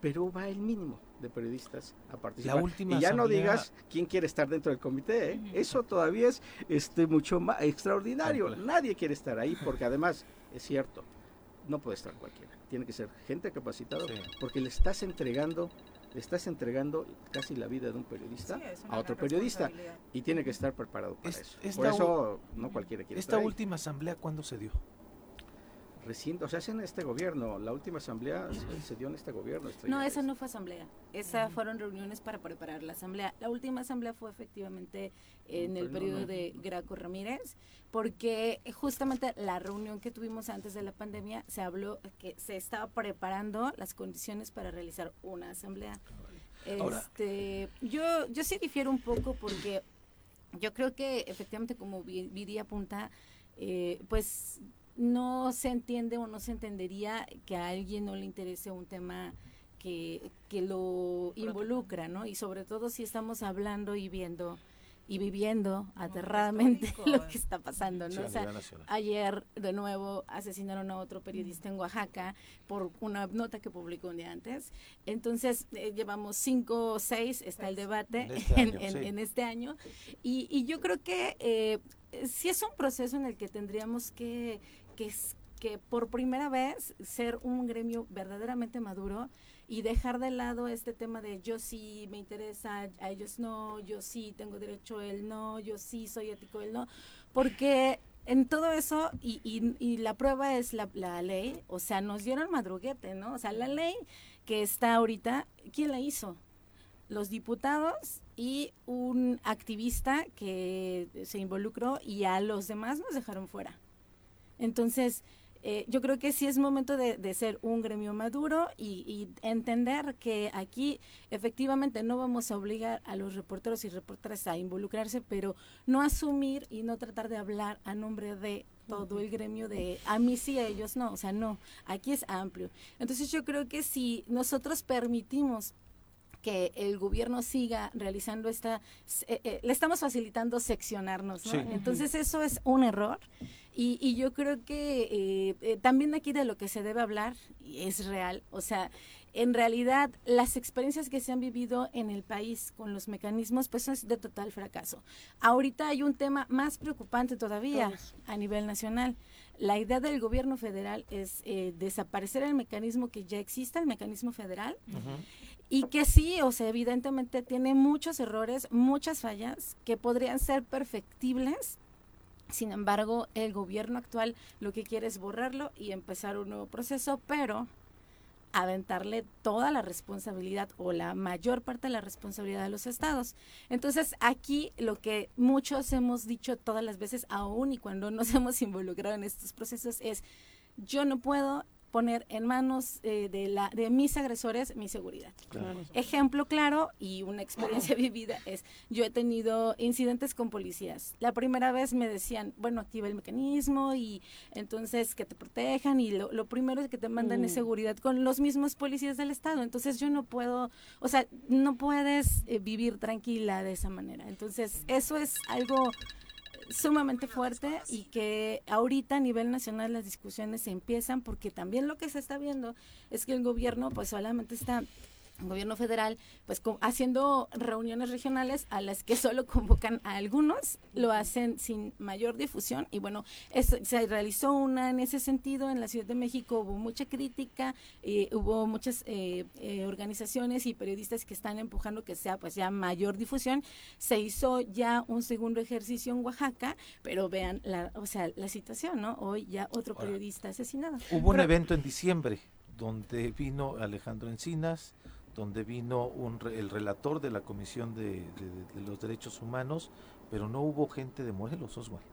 pero va el mínimo de periodistas a participar. La última y ya no digas quién quiere estar dentro del comité, ¿eh? eso todavía es este mucho más extraordinario. Nadie quiere estar ahí porque además es cierto, no puede estar cualquiera. Tiene que ser gente capacitada porque le estás entregando le estás entregando casi la vida de un periodista a otro periodista y tiene que estar preparado para eso. Por eso no cualquiera quiere ¿Esta última asamblea cuándo se dio? Recién, o sea, es en este gobierno, la última asamblea se dio en este gobierno. No, esa no fue asamblea, esas fueron reuniones para preparar la asamblea. La última asamblea fue efectivamente en el periodo de Graco Ramírez, porque justamente la reunión que tuvimos antes de la pandemia se habló que se estaba preparando las condiciones para realizar una asamblea. Este, yo, yo sí difiero un poco porque yo creo que efectivamente como Viri apunta, eh, pues no se entiende o no se entendería que a alguien no le interese un tema que, que lo involucra, ¿no? Y sobre todo si estamos hablando y viendo y viviendo aterradamente lo que está pasando, ¿no? o sea, ayer de nuevo asesinaron a otro periodista en Oaxaca por una nota que publicó un día antes. Entonces, eh, llevamos cinco o seis, está el debate en este año. Y, y, yo creo que eh, sí es un proceso en el que tendríamos que que, es, que por primera vez ser un gremio verdaderamente maduro y dejar de lado este tema de yo sí me interesa, a ellos no, yo sí tengo derecho, él no, yo sí soy ético, él no, porque en todo eso, y, y, y la prueba es la, la, ley, o sea, nos dieron madruguete, ¿no? O sea, la ley que está ahorita, ¿quién la hizo? Los diputados y un activista que se involucró y a los demás nos dejaron fuera. Entonces, eh, yo creo que sí es momento de, ser un gremio maduro y, entender que aquí efectivamente no vamos a obligar a los reporteros y reporteras a involucrarse, pero no asumir y no tratar de hablar a nombre de todo el gremio de a mí sí, a ellos no, o sea, no, aquí es amplio. Entonces yo creo que si nosotros permitimos que el gobierno siga realizando esta, eh, eh, le estamos facilitando seccionarnos, ¿no? Entonces eso es un error y, y yo creo que eh, también aquí de lo que se debe hablar y es real, o sea, en realidad las experiencias que se han vivido en el país con los mecanismos pues son de total fracaso. Ahorita hay un tema más preocupante todavía a nivel nacional. La idea del gobierno federal es desaparecer el mecanismo que ya existe, el mecanismo federal y que sí, o sea, evidentemente tiene muchos errores, muchas fallas que podrían ser perfectibles. Sin embargo, el gobierno actual lo que quiere es borrarlo y empezar un nuevo proceso, pero aventarle toda la responsabilidad o la mayor parte de la responsabilidad a los estados. Entonces, aquí lo que muchos hemos dicho todas las veces, aún y cuando nos hemos involucrado en estos procesos, es yo no puedo poner en manos eh, de, la, de mis agresores mi seguridad. Ejemplo claro y una experiencia vivida es, yo he tenido incidentes con policías. La primera vez me decían, bueno, activa el mecanismo y entonces que te protejan y lo, primero es que te mandan es mm. seguridad con los mismos policías del Estado. Entonces yo no puedo, o sea, no puedes eh, vivir tranquila de esa manera. Entonces eso es algo sumamente fuerte y que ahorita a nivel nacional las discusiones se empiezan porque también lo que se está viendo es que el gobierno pues solamente está gobierno federal, pues haciendo reuniones regionales a las que solo convocan a algunos, lo hacen sin mayor difusión y bueno, se realizó una en ese sentido en la Ciudad de México, hubo mucha crítica, eh, hubo muchas eh, eh, organizaciones y periodistas que están empujando que sea pues ya mayor difusión, se hizo ya un segundo ejercicio en Oaxaca, pero vean la, o sea, la situación, ¿no? Hoy ya otro periodista asesinado. Hubo un evento en diciembre donde vino Alejandro Encinas, donde vino el relator de la Comisión de, los Derechos Humanos, pero no hubo gente de Morelos, Oswald.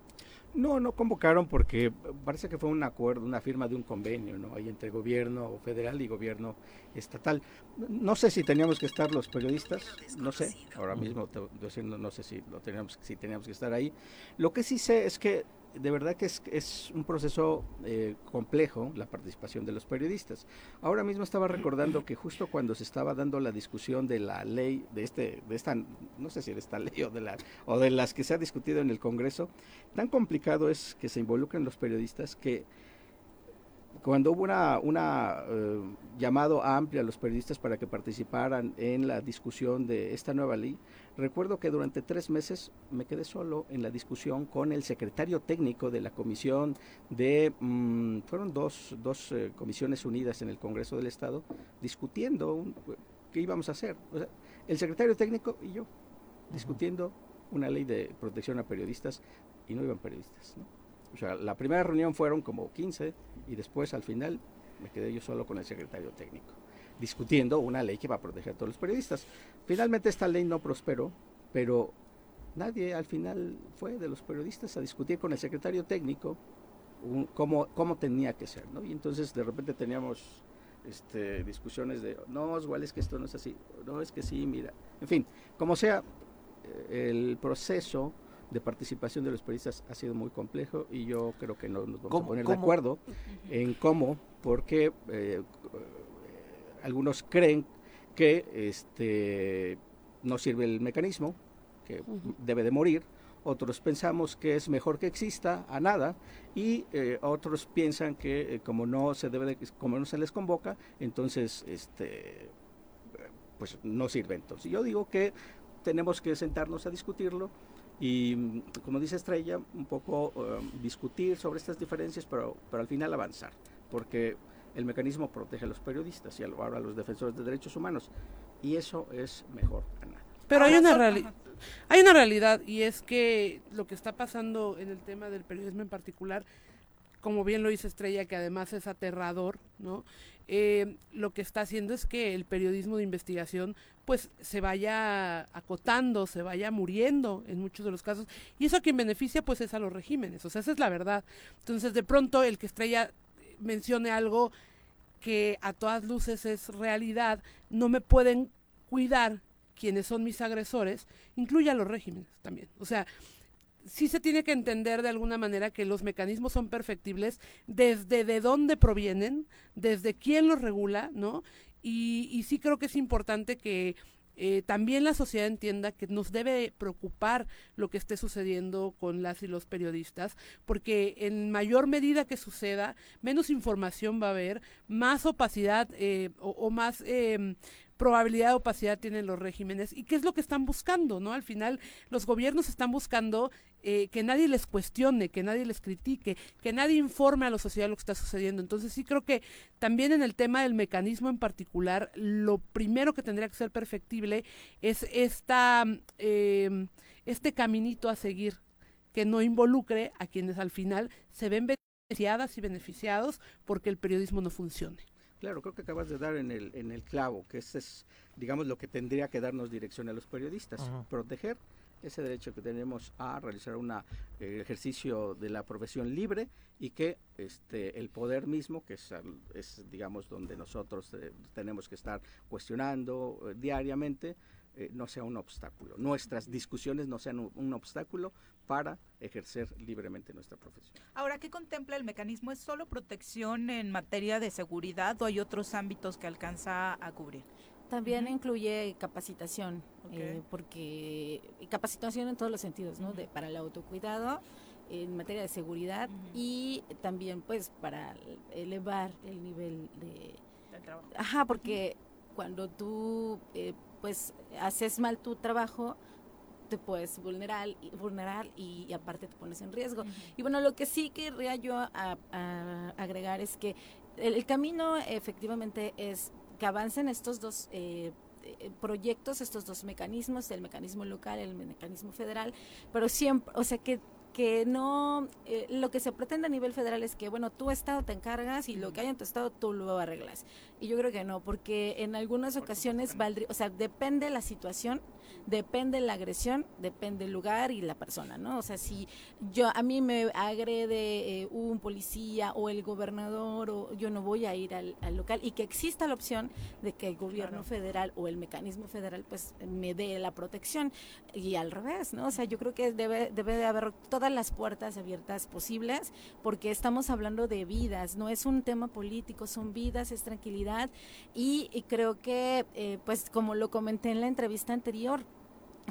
No, no convocaron porque parece que fue un acuerdo, una firma de un convenio, ¿no? Ahí entre gobierno federal y gobierno estatal. No sé si teníamos que estar los periodistas, no sé, ahora mismo no sé si lo si teníamos que estar ahí. Lo que sí sé es que de verdad que es, es un proceso eh, complejo la participación de los periodistas. Ahora mismo estaba recordando que justo cuando se estaba dando la discusión de la ley, de este, de esta, no sé si de esta ley o de la, o de las que se ha discutido en el Congreso, tan complicado es que se involucren los periodistas que cuando hubo una, una eh, llamado amplia a los periodistas para que participaran en la discusión de esta nueva ley, recuerdo que durante tres meses me quedé solo en la discusión con el secretario técnico de la comisión de, mm, fueron dos, dos eh, comisiones unidas en el Congreso del Estado, discutiendo qué íbamos a hacer. el secretario técnico y yo, discutiendo una ley de protección a periodistas y no iban periodistas. ¿no? O sea, la primera reunión fueron como 15 y después al final me quedé yo solo con el secretario técnico, discutiendo una ley que va a proteger a todos los periodistas. Finalmente esta ley no prosperó, pero nadie al final fue de los periodistas a discutir con el secretario técnico cómo, cómo tenía que ser. Y entonces de repente teníamos este, discusiones de, no, igual es que esto no es así, no, es que sí, mira. En fin, como sea, el proceso de participación de los periodistas ha sido muy complejo y yo creo que no nos vamos a poner de acuerdo en cómo, porque eh, algunos creen que este no sirve el mecanismo, que debe de morir, otros pensamos que es mejor que exista a nada y eh, otros piensan que eh, como no se debe como no se les convoca entonces este pues no sirve. Entonces yo digo que tenemos que sentarnos a discutirlo y mm, como dice Estrella, un poco um, discutir sobre estas diferencias, pero, pero al final avanzar, porque el mecanismo protege a los periodistas y ahora a los defensores de derechos humanos, y eso es mejor que nada. Pero hay una, realidad hay una realidad y es que lo que está pasando en el tema del periodismo en particular, como bien lo dice Estrella, que además es aterrador, ¿no? Eh, lo que está haciendo es que el periodismo de investigación pues se vaya acotando, se vaya muriendo en muchos de los casos. Y eso a quien beneficia pues es a los regímenes, o sea, esa es la verdad. Entonces de pronto el que Estrella mencione algo que a todas luces es realidad, no me pueden cuidar quienes son mis agresores, incluye a los regímenes también. O sea, sí se tiene que entender de alguna manera que los mecanismos son perfectibles desde de dónde provienen, desde quién los regula, ¿no? Y, sí creo que es importante que eh, también la sociedad entienda que nos debe preocupar lo que esté sucediendo con las y los periodistas, porque en mayor medida que suceda, menos información va a haber, más opacidad eh, o, más em, probabilidad de opacidad tienen los regímenes y qué es lo que están buscando, ¿no? Al final los gobiernos están buscando eh, que nadie les cuestione, que nadie les critique, que nadie informe a la sociedad lo que está sucediendo. Entonces sí creo que también en el tema del mecanismo en particular, lo primero que tendría que ser perfectible es esta, eh, este caminito a seguir que no involucre a quienes al final se ven beneficiadas y beneficiados porque el periodismo no funcione. Claro, creo que acabas de dar en el, en el clavo, que ese es, digamos, lo que tendría que darnos dirección a los periodistas, proteger ese derecho que tenemos a realizar un eh, ejercicio de la profesión libre y que este el poder mismo que es, es digamos donde nosotros eh, tenemos que estar cuestionando eh, diariamente no sea un obstáculo, nuestras discusiones no sean un, obstáculo para ejercer libremente nuestra profesión. Ahora, ¿qué contempla el mecanismo? ¿Es solo protección en materia de seguridad o hay otros ámbitos que alcanza a cubrir? También incluye capacitación, eh, porque capacitación en todos los sentidos, ¿no? De, para el autocuidado, en materia de seguridad y también pues para elevar el nivel de... Del trabajo. Ajá, porque cuando tú eh, pues haces mal tu trabajo, te puedes vulnerar, vulnerar y, aparte te pones en riesgo. Y bueno, lo que sí querría yo agregar es que el, camino efectivamente es que avancen estos dos eh, eh, proyectos, estos dos mecanismos, el mecanismo local, el mecanismo federal, pero siempre, o sea que que no, eh, lo que se pretende a nivel federal es que, bueno, tu estado te encargas y lo que hay en tu estado tú lo arreglas. Y yo creo que no, porque en algunas ocasiones valdría, o sea, depende la situación, depende la agresión, depende el lugar y la persona, ¿no? O sea, si yo a mí me agrede eh, un policía o el gobernador, o yo no voy a ir al, local y que exista la opción de que el gobierno federal o el mecanismo federal pues me dé la protección y al revés, ¿no? O sea, yo creo que debe, debe de haber todas las puertas abiertas posibles porque estamos hablando de vidas, no es un tema político, son vidas, es tranquilidad y, creo que eh, pues como lo comenté en la entrevista anterior,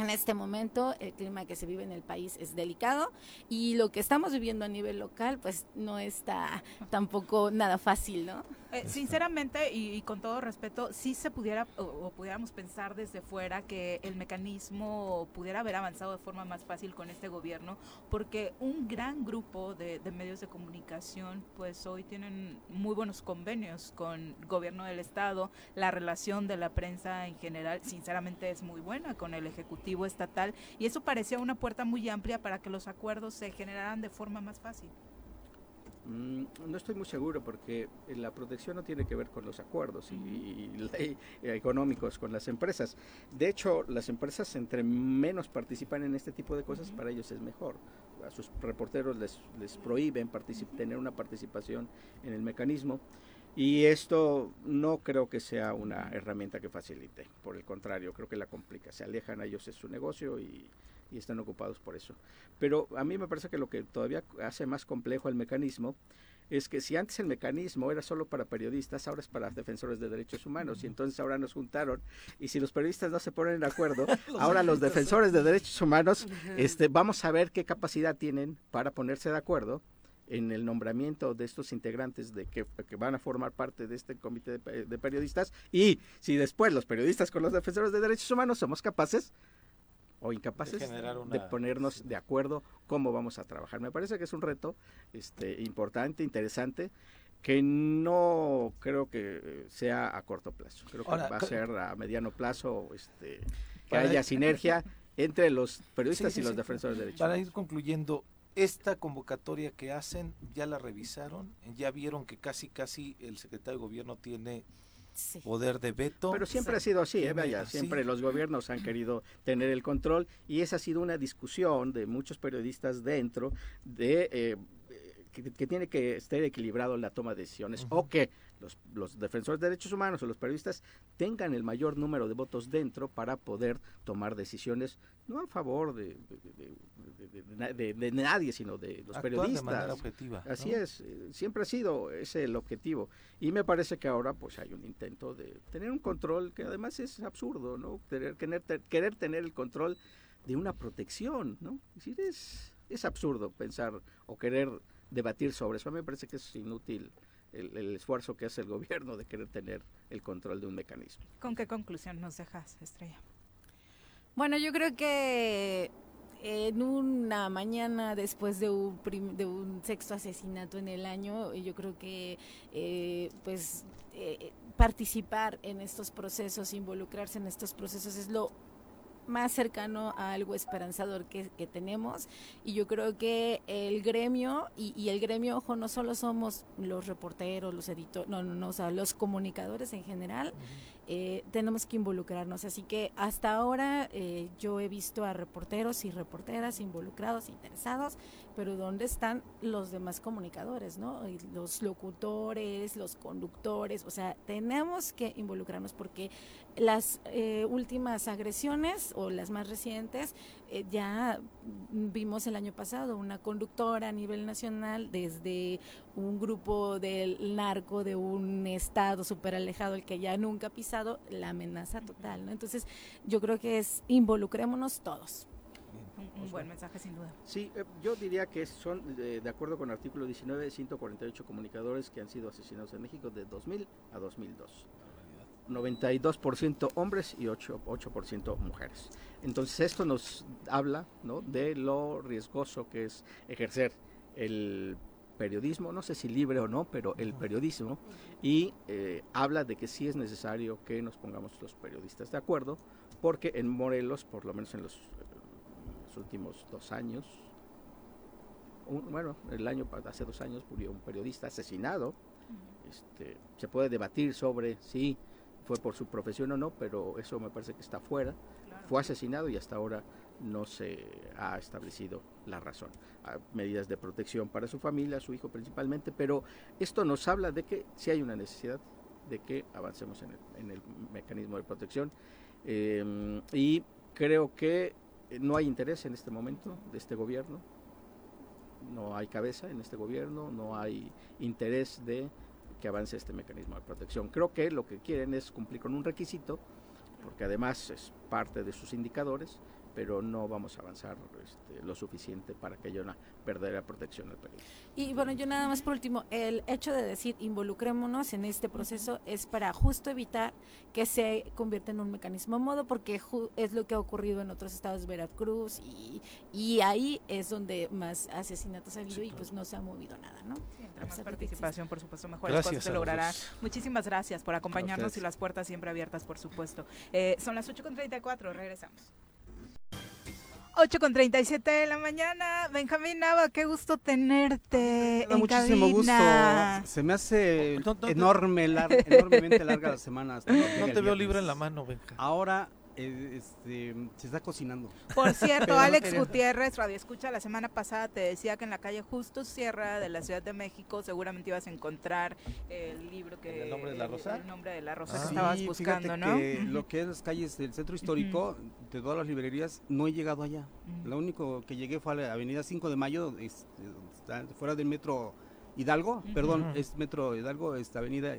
en este momento el clima que se vive en el país es delicado y lo que estamos viviendo a nivel local pues no está tampoco nada fácil, ¿no? Eh, sinceramente y, con todo respeto, sí se pudiera o, pudiéramos pensar desde fuera que el mecanismo pudiera haber avanzado de forma más fácil con este gobierno, porque un gran grupo de, medios de comunicación pues hoy tienen muy buenos convenios con el gobierno del estado, la relación de la prensa en general sinceramente es muy buena con el ejecutivo estatal y eso parecía una puerta muy amplia para que los acuerdos se generaran de forma más fácil. Mm, no estoy muy seguro porque la protección no tiene que ver con los acuerdos y, económicos con las empresas. De hecho, las empresas entre menos participan en este tipo de cosas, para ellos es mejor. A sus reporteros les, les prohíben tener una participación en el mecanismo y esto no creo que sea una herramienta que facilite. Por el contrario, creo que la complica. Se alejan a ellos de su negocio y y están ocupados por eso. Pero a mí me parece que lo que todavía hace más complejo el mecanismo es que si antes el mecanismo era solo para periodistas, ahora es para defensores de derechos humanos y entonces ahora nos juntaron y si los periodistas no se ponen de acuerdo, ahora los defensores de derechos humanos este vamos a ver qué capacidad tienen para ponerse de acuerdo en el nombramiento de estos integrantes de que, van a formar parte de este comité de, de periodistas y si después los periodistas con los defensores de derechos humanos somos capaces o incapaces de, ponernos de acuerdo cómo vamos a trabajar. Me parece que es un reto este, importante, interesante, que no creo que sea a corto plazo. Creo que va a ser a mediano plazo este, que haya sinergia entre los periodistas y los defensores de derechos. Para ir concluyendo, esta convocatoria que hacen, ya la revisaron, ya vieron que casi casi el secretario de gobierno tiene poder de veto. Pero siempre ha sido así, ¿eh? Vaya, siempre los gobiernos han querido tener el control y esa ha sido una discusión de muchos periodistas dentro de eh, que, tiene que estar equilibrado la toma de decisiones o que los, los, defensores de derechos humanos o los periodistas tengan el mayor número de votos dentro para poder tomar decisiones no a favor de, de, nadie, sino de los periodistas. objetiva, Así es, eh, siempre ha sido ese el objetivo. Y me parece que ahora pues hay un intento de tener un control que además es absurdo, ¿no? Querer, querer, querer tener el control de una protección, ¿no? Es decir, es, es absurdo pensar o querer debatir sobre eso. A mí me parece que es inútil el, esfuerzo que hace el gobierno de querer tener el control de un mecanismo. ¿Con qué conclusión nos dejas, Estrella? Bueno, yo creo que en una mañana después de un, de un sexto asesinato en el año, yo creo que eh, pues eh, participar en estos procesos, involucrarse en estos procesos es lo más cercano a algo esperanzador que, tenemos. Y yo creo que el gremio y, el gremio ojo no solo somos los reporteros los editores no no no o sea los comunicadores en general eh, tenemos que involucrarnos así que hasta ahora eh, yo he visto a reporteros y reporteras involucrados interesados pero ¿dónde están los demás comunicadores, no? Los locutores, los conductores, o sea, tenemos que involucrarnos porque las eh, últimas agresiones o las más recientes eh, ya vimos el año pasado una conductora a nivel nacional desde un grupo del narco de un estado súper alejado, el que ya nunca ha pisado, la amenaza total, ¿no? Entonces, yo creo que es involucrémonos todos un, buen mensaje sin duda. Sí, eh, yo diría que son, de, acuerdo con el artículo 19, 148 comunicadores que han sido asesinados en México de 2000 a 2002. 92% hombres y 8%, 8 mujeres. Entonces esto nos habla ¿no? de lo riesgoso que es ejercer el periodismo, no sé si libre o no, pero el periodismo, y eh, habla de que sí es necesario que nos pongamos los periodistas de acuerdo, porque en Morelos, por lo menos en los últimos dos años. bueno, el año hace dos años murió un periodista asesinado. Este, se puede debatir sobre si fue por su profesión o no, pero eso me parece que está fuera. Fue asesinado y hasta ahora no se ha establecido la razón. Hay medidas de protección para su familia, su hijo principalmente, pero esto nos habla de que si hay una necesidad de que avancemos en el, mecanismo de protección. Em, y creo que no hay interés en este momento de este gobierno, no hay cabeza en este gobierno, no hay interés de que avance este mecanismo de protección. Creo que lo que quieren es cumplir con un requisito, porque además es parte de sus indicadores, pero no vamos a avanzar este, lo suficiente para que haya una verdadera protección del país. Y bueno, yo nada más por último, el hecho de decir involucrémonos en este proceso es para justo evitar que se convierta en un mecanismo a modo, porque es lo que ha ocurrido en otros estados Veracruz y, y ahí es donde más asesinatos ha habido y pues no se ha movido nada, ¿no? más participación, por supuesto, mejor cosas se logrará. Muchísimas gracias por acompañarnos y las puertas siempre abiertas, por supuesto. Eh, son las 8.34, regresamos. 8 con 37 de la mañana. Benjamín Nava, qué gusto tenerte. Me muchísimo gusto. Se me hace enorme, enormemente larga la semana. no te veo libre en la mano, Benja. Ahora este, se está cocinando. Por cierto, Alex Gutiérrez, Radio Escucha, la semana pasada te decía que en la calle Justo Sierra de la Ciudad de México seguramente ibas a encontrar el libro que... ¿El nombre de la rosa? El, nombre de la rosa que estabas buscando, ¿no? Que Lo que es las calles del centro histórico, de todas las librerías, no he llegado allá. Lo único que llegué fue a la avenida 5 de Mayo, fuera del metro Hidalgo, perdón, es metro Hidalgo, esta avenida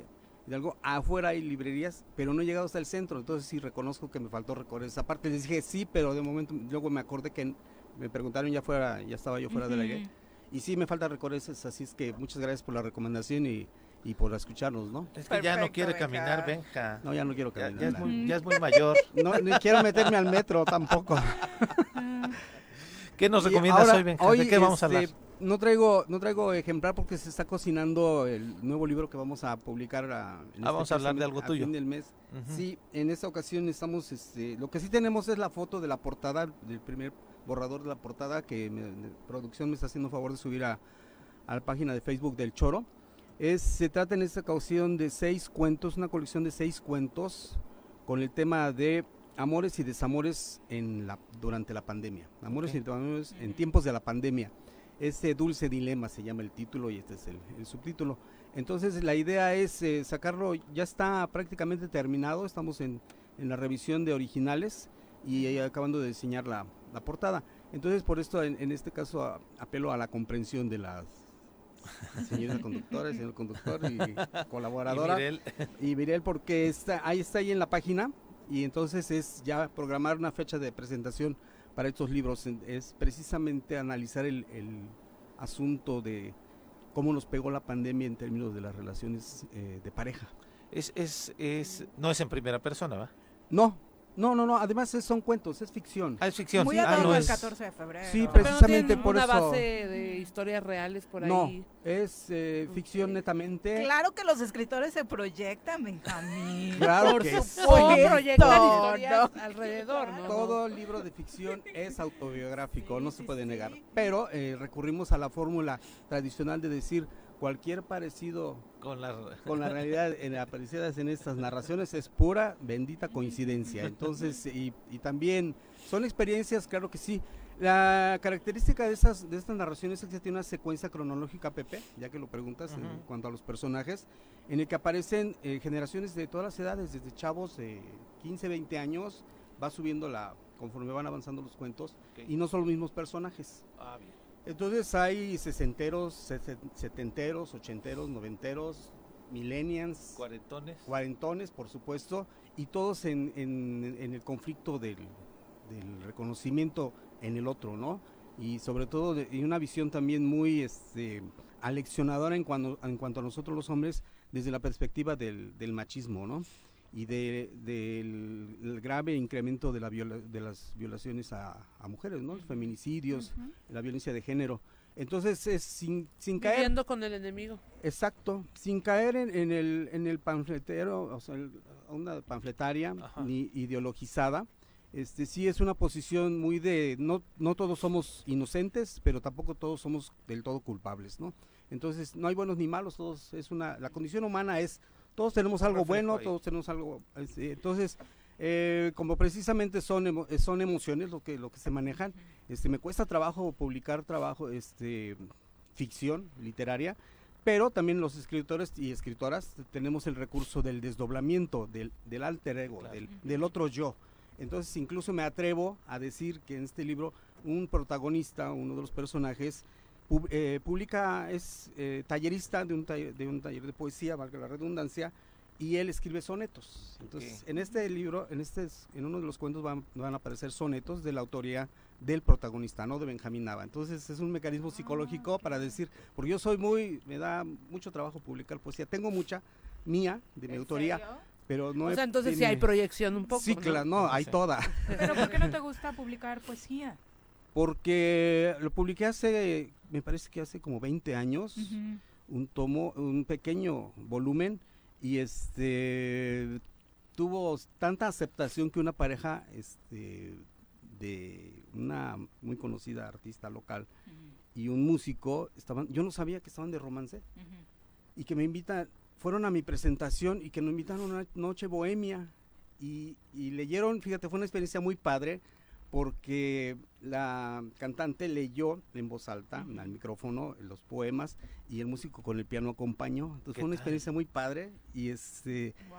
algo afuera hay librerías, pero no he llegado hasta el centro, entonces sí reconozco que me faltó recorrer esa parte. Les dije sí, pero de momento luego me acordé que me preguntaron ya fuera, ya estaba yo fuera de la guía. Y sí me falta recorrer esas, así es que muchas gracias por la recomendación y, y por escucharnos, ¿no? Es que ya no quiere caminar, venga. No, ya no quiero caminar. Ya, es, muy, ya es, muy, mayor. no, ni quiero meterme al metro tampoco. ¿Qué nos recomiendas hoy, Benja? ¿De qué vamos a hablar? No traigo no traigo ejemplar porque se está cocinando el nuevo libro que vamos a publicar a, en ah, vamos a hablar de algo tuyo. fin del mes. Sí en esta ocasión estamos este lo que sí tenemos es la foto de la portada del primer borrador de la portada que producción me está haciendo favor de subir a, a la página de Facebook del Choro. Es se trata en esta ocasión de seis cuentos una colección de seis cuentos con el tema de amores y desamores en la durante la pandemia. Amores y desamores en tiempos de la pandemia este dulce dilema se llama el título y este es el, subtítulo. Entonces la idea es eh, sacarlo, ya está prácticamente terminado, estamos en, la revisión de originales y acabando de diseñar la, portada. Entonces por esto en, este caso apelo a la comprensión de las señora conductora, señor conductor y colaboradora. Y Virel. porque está, ahí está ahí en la página y entonces es ya programar una fecha de presentación para estos libros es precisamente analizar el, asunto de, cómo nos pegó la pandemia en términos de las relaciones eh, de pareja. Es, es, es, no es en primera persona, ¿va? No, no, no, no, además son cuentos, es ficción. Ah, es ficción. Muy sí. ah, no el es... 14 de febrero. Sí, precisamente no por una eso. base de historias reales por No, ahí. es eh, ficción netamente. Claro que los escritores se proyectan, Benjamín. Claro Por que sí. supuesto. ¿Cómo proyectan No, historias no. alrededor, no? Todo libro de ficción es autobiográfico, Sí, no se sí, puede sí. negar. Pero eh, recurrimos a la fórmula tradicional de decir cualquier parecido Con la... con la realidad en, aparecidas en estas narraciones es pura bendita coincidencia. Entonces, y, y también son experiencias, claro que sí. La característica de estas, de estas narraciones es que tiene una secuencia cronológica, Pepe, ya que lo preguntas en cuanto a los personajes, en el que aparecen eh, generaciones de todas las edades, desde chavos de 15, 20 años, va subiendo la conforme van avanzando los cuentos, y no son los mismos personajes. Ah, bien. Entonces hay sesenteros, sese- setenteros, ochenteros, noventeros, millennials, Cuarentones. cuarentones, por supuesto, y todos en, en- en el conflicto del, del reconocimiento en el otro, ¿no? Y sobre todo, de- y una visión también muy este, aleccionadora en cuanto, en cuanto a nosotros los hombres, desde la perspectiva del, del machismo, ¿no? Y de- del el grave incremento de, la viola- de las violaciones a, a mujeres, ¿no? Los feminicidios, la violencia de género. Entonces, es sin, sin caer Viviendo con el enemigo. Exacto, sin caer en, en el, en el panfletero, o sea, el- una panfletaria Ajá. ni ideologizada. Este sí es una posición muy de no no todos somos inocentes, pero tampoco todos somos del todo culpables, ¿no? Entonces no hay buenos ni malos, todos es una la condición humana es todos tenemos algo bueno, ahí. todos tenemos algo este, entonces eh, como precisamente son emo- eh, son emociones lo que lo que se manejan, este me cuesta trabajo publicar trabajo este ficción literaria, pero también los escritores y escritoras tenemos el recurso del desdoblamiento, del, del alter ego, Claro. del, del otro yo. Entonces incluso me atrevo a decir que en este libro un protagonista, uno de los personajes, pub- eh, publica, es eh, tallerista de un, taller, de un taller de poesía, valga la redundancia, y él escribe sonetos. Entonces, en este libro, en este, en uno de los cuentos van, van a aparecer sonetos de la autoría del protagonista, no de Benjamín Nava. Entonces es un mecanismo psicológico para decir, porque yo soy muy, me da mucho trabajo publicar poesía, tengo mucha mía, de mi ¿En autoría, serio? pero no o sea, entonces sí hay proyección un poco. Sí, ¿no? claro, no, hay Sí. toda. Pero ¿por qué no te gusta publicar poesía? Porque lo publiqué hace, me parece que hace como 20 años, un tomo, un pequeño volumen, y este tuvo tanta aceptación que una pareja este, de una muy conocida artista local y un músico estaban, yo no sabía que estaban de romance y que me invitan, fueron a mi presentación y que nos invitaron a una noche bohemia y, y leyeron, fíjate, fue una experiencia muy padre porque la cantante leyó en voz alta al micrófono los poemas y el músico con el piano acompañó. Entonces ¿Qué fue una tal? experiencia muy padre y este Wow.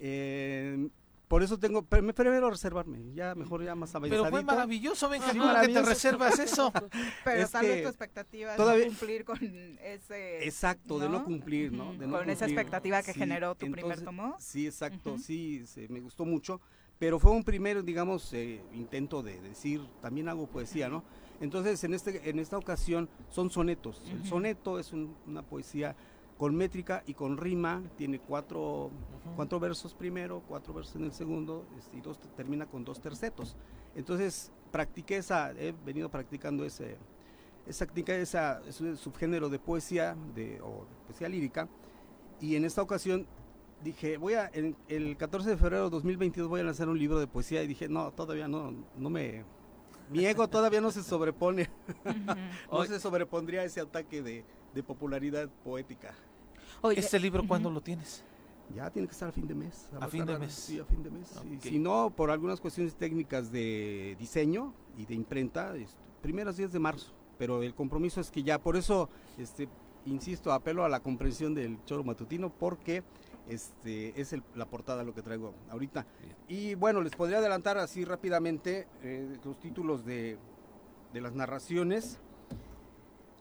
eh, por eso tengo, pero me prefiero reservarme, ya mejor ya más Pero avanzadito. fue maravilloso, Benjamín, Sí, ¿cómo que te reservas eso? Pero Es tal vez tu expectativa todavía- es no cumplir con ese... Exacto, de no cumplir, ¿no? De con esa expectativa que Sí, generó tu primer tomo. Sí, exacto, Ujú. sí, se- me gustó mucho, pero fue un primer, digamos, eh, intento de decir, también hago poesía, ¿no? Entonces, en, este, en esta ocasión son sonetos. El soneto es un- una poesía con métrica y con rima, tiene cuatro, cuatro versos primero, cuatro versos en el segundo, este, y dos, termina con dos tercetos. Entonces, practiqué esa, he venido practicando ese, esa, técnica, ese subgénero de poesía, de, o poesía lírica, y en esta ocasión dije, voy a, en- el 14 de febrero de 2022 voy a lanzar un libro de poesía, y dije, no, todavía no, no me, mi ego todavía no se sobrepone, no se sobrepondría a ese ataque de, de popularidad poética. Oye, ¿Este libro cuándo lo tienes? Ya tiene que estar a fin de mes. A fin de mes. Sí, a fin de mes. sí. Si no, por algunas cuestiones técnicas de diseño y de imprenta, este, primeros días de marzo. Pero el compromiso es que ya, por eso, este, insisto, apelo a la comprensión del choro matutino, porque este es el- la portada lo que traigo ahorita. Bien. Y bueno, les podría adelantar así rápidamente eh, los títulos de, de las narraciones.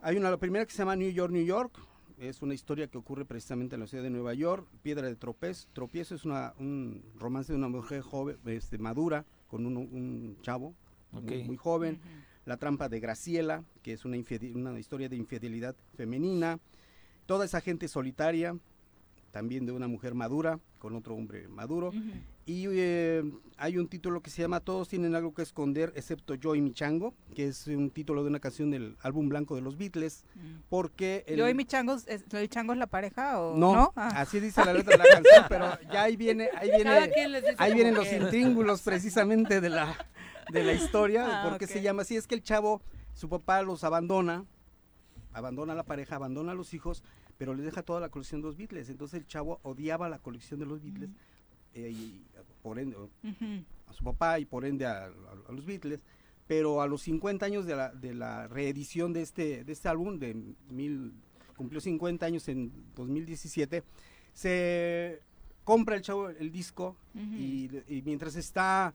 Hay una, la primera que se llama New York, New York. Es una historia que ocurre precisamente en la ciudad de Nueva York. Piedra de tropez. Tropiezo es una, un romance de una mujer joven, este, madura, con un, un chavo muy- Ok. muy, joven. La trampa de Graciela, que es una, una historia de infidelidad femenina. toda esa gente solitaria, también de una mujer madura con otro hombre maduro. Y eh, hay un título que se llama Todos tienen algo que esconder excepto yo y mi chango, que es un título de una canción del álbum blanco de los Beatles, mm. porque... ¿Yo y mi chango, es, el chango es la pareja o no? Ah. así dice la letra de la canción, pero ya ahí viene, ahí viene, ahí vienen los intríngulos precisamente de la, de la historia, ah, porque se llama así, es que el chavo, su papá los abandona, abandona a la pareja, abandona a los hijos, pero les deja toda la colección de los Beatles, entonces el chavo odiaba la colección de los Beatles, eh, y, por ende, a su papá y por ende a, los Beatles, pero a los 50 años de la, de la reedición de este, de este álbum, de mil, cumplió 50 años en 2017, se compra el chavo el disco y, mientras está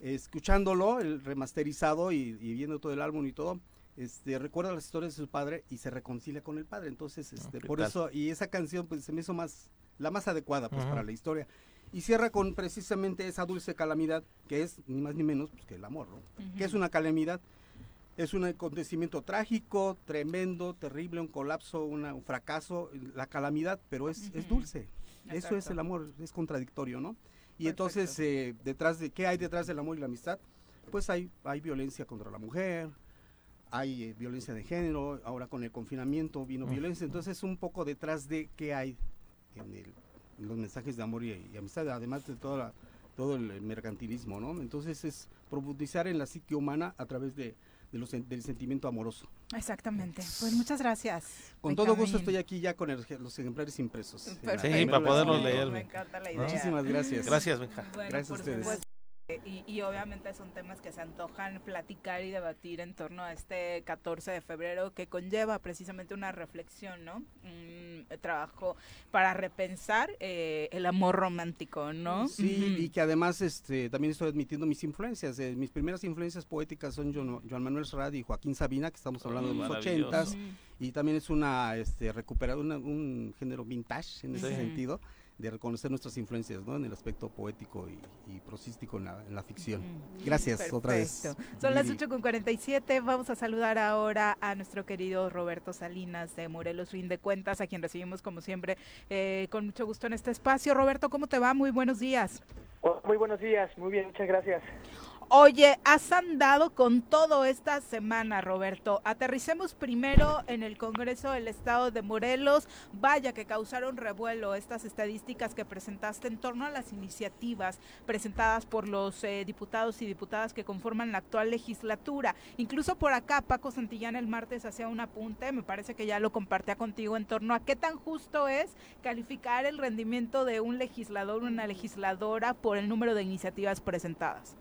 escuchándolo, el remasterizado y, viendo todo el álbum y todo, este, recuerda las historias de su padre y se reconcilia con el padre. Entonces, este, por eso, y esa canción pues se me hizo más, la más adecuada pues para la historia. Y cierra con precisamente esa dulce calamidad que es ni más ni menos pues, que el amor, ¿no? Que es una calamidad, es un acontecimiento trágico, tremendo, terrible, un colapso, un fracaso, la calamidad, pero es, es dulce. Eso es el amor, es contradictorio, ¿no? Y entonces, eh, detrás de, ¿qué hay detrás del amor y la amistad? Pues hay, hay violencia contra la mujer, hay eh, violencia de género, ahora con el confinamiento vino violencia, entonces un poco detrás de qué hay en el los mensajes de amor y, amistad, además de toda todo el mercantilismo, ¿no? Entonces es profundizar en la psique humana a través de, los, del sentimiento amoroso. Exactamente. Pues muchas gracias. Con todo gusto estoy aquí ya con los ejemplares impresos. Sí, para poderlos leer. Me encanta la idea. Muchísimas gracias. Gracias, Benja. gracias a ustedes. Y, obviamente son temas que se antojan platicar y debatir en torno a este 14 de febrero que conlleva precisamente una reflexión, ¿no? Un trabajo para repensar eh, el amor romántico, ¿no? Sí, y que además este, también estoy admitiendo mis influencias. Eh, mis primeras influencias poéticas son Joan, Manuel Serrat y Joaquín Sabina, que estamos hablando de los ochentas, y también es una este, recuperar un género vintage en ese sentido de reconocer nuestras influencias ¿no? en el aspecto poético y, prosístico en la, ficción. Gracias otra vez. Son las 8.47, vamos a saludar ahora a nuestro querido Roberto Salinas de Morelos Fin de Cuentas, a quien recibimos como siempre eh, con mucho gusto en este espacio. Roberto, ¿cómo te va? Muy buenos días. Muy buenos días, muy bien, muchas gracias. Oye, has andado con todo esta semana, Roberto. Aterricemos primero en el Congreso del Estado de Morelos. Vaya que causaron revuelo estas estadísticas que presentaste en torno a las iniciativas presentadas por los eh, diputados y diputadas que conforman la actual legislatura. Incluso por acá, Paco Santillán el martes hacía un apunte, me parece que ya lo compartía contigo en torno a qué tan justo es calificar el rendimiento de un legislador una legisladora por el número de iniciativas presentadas.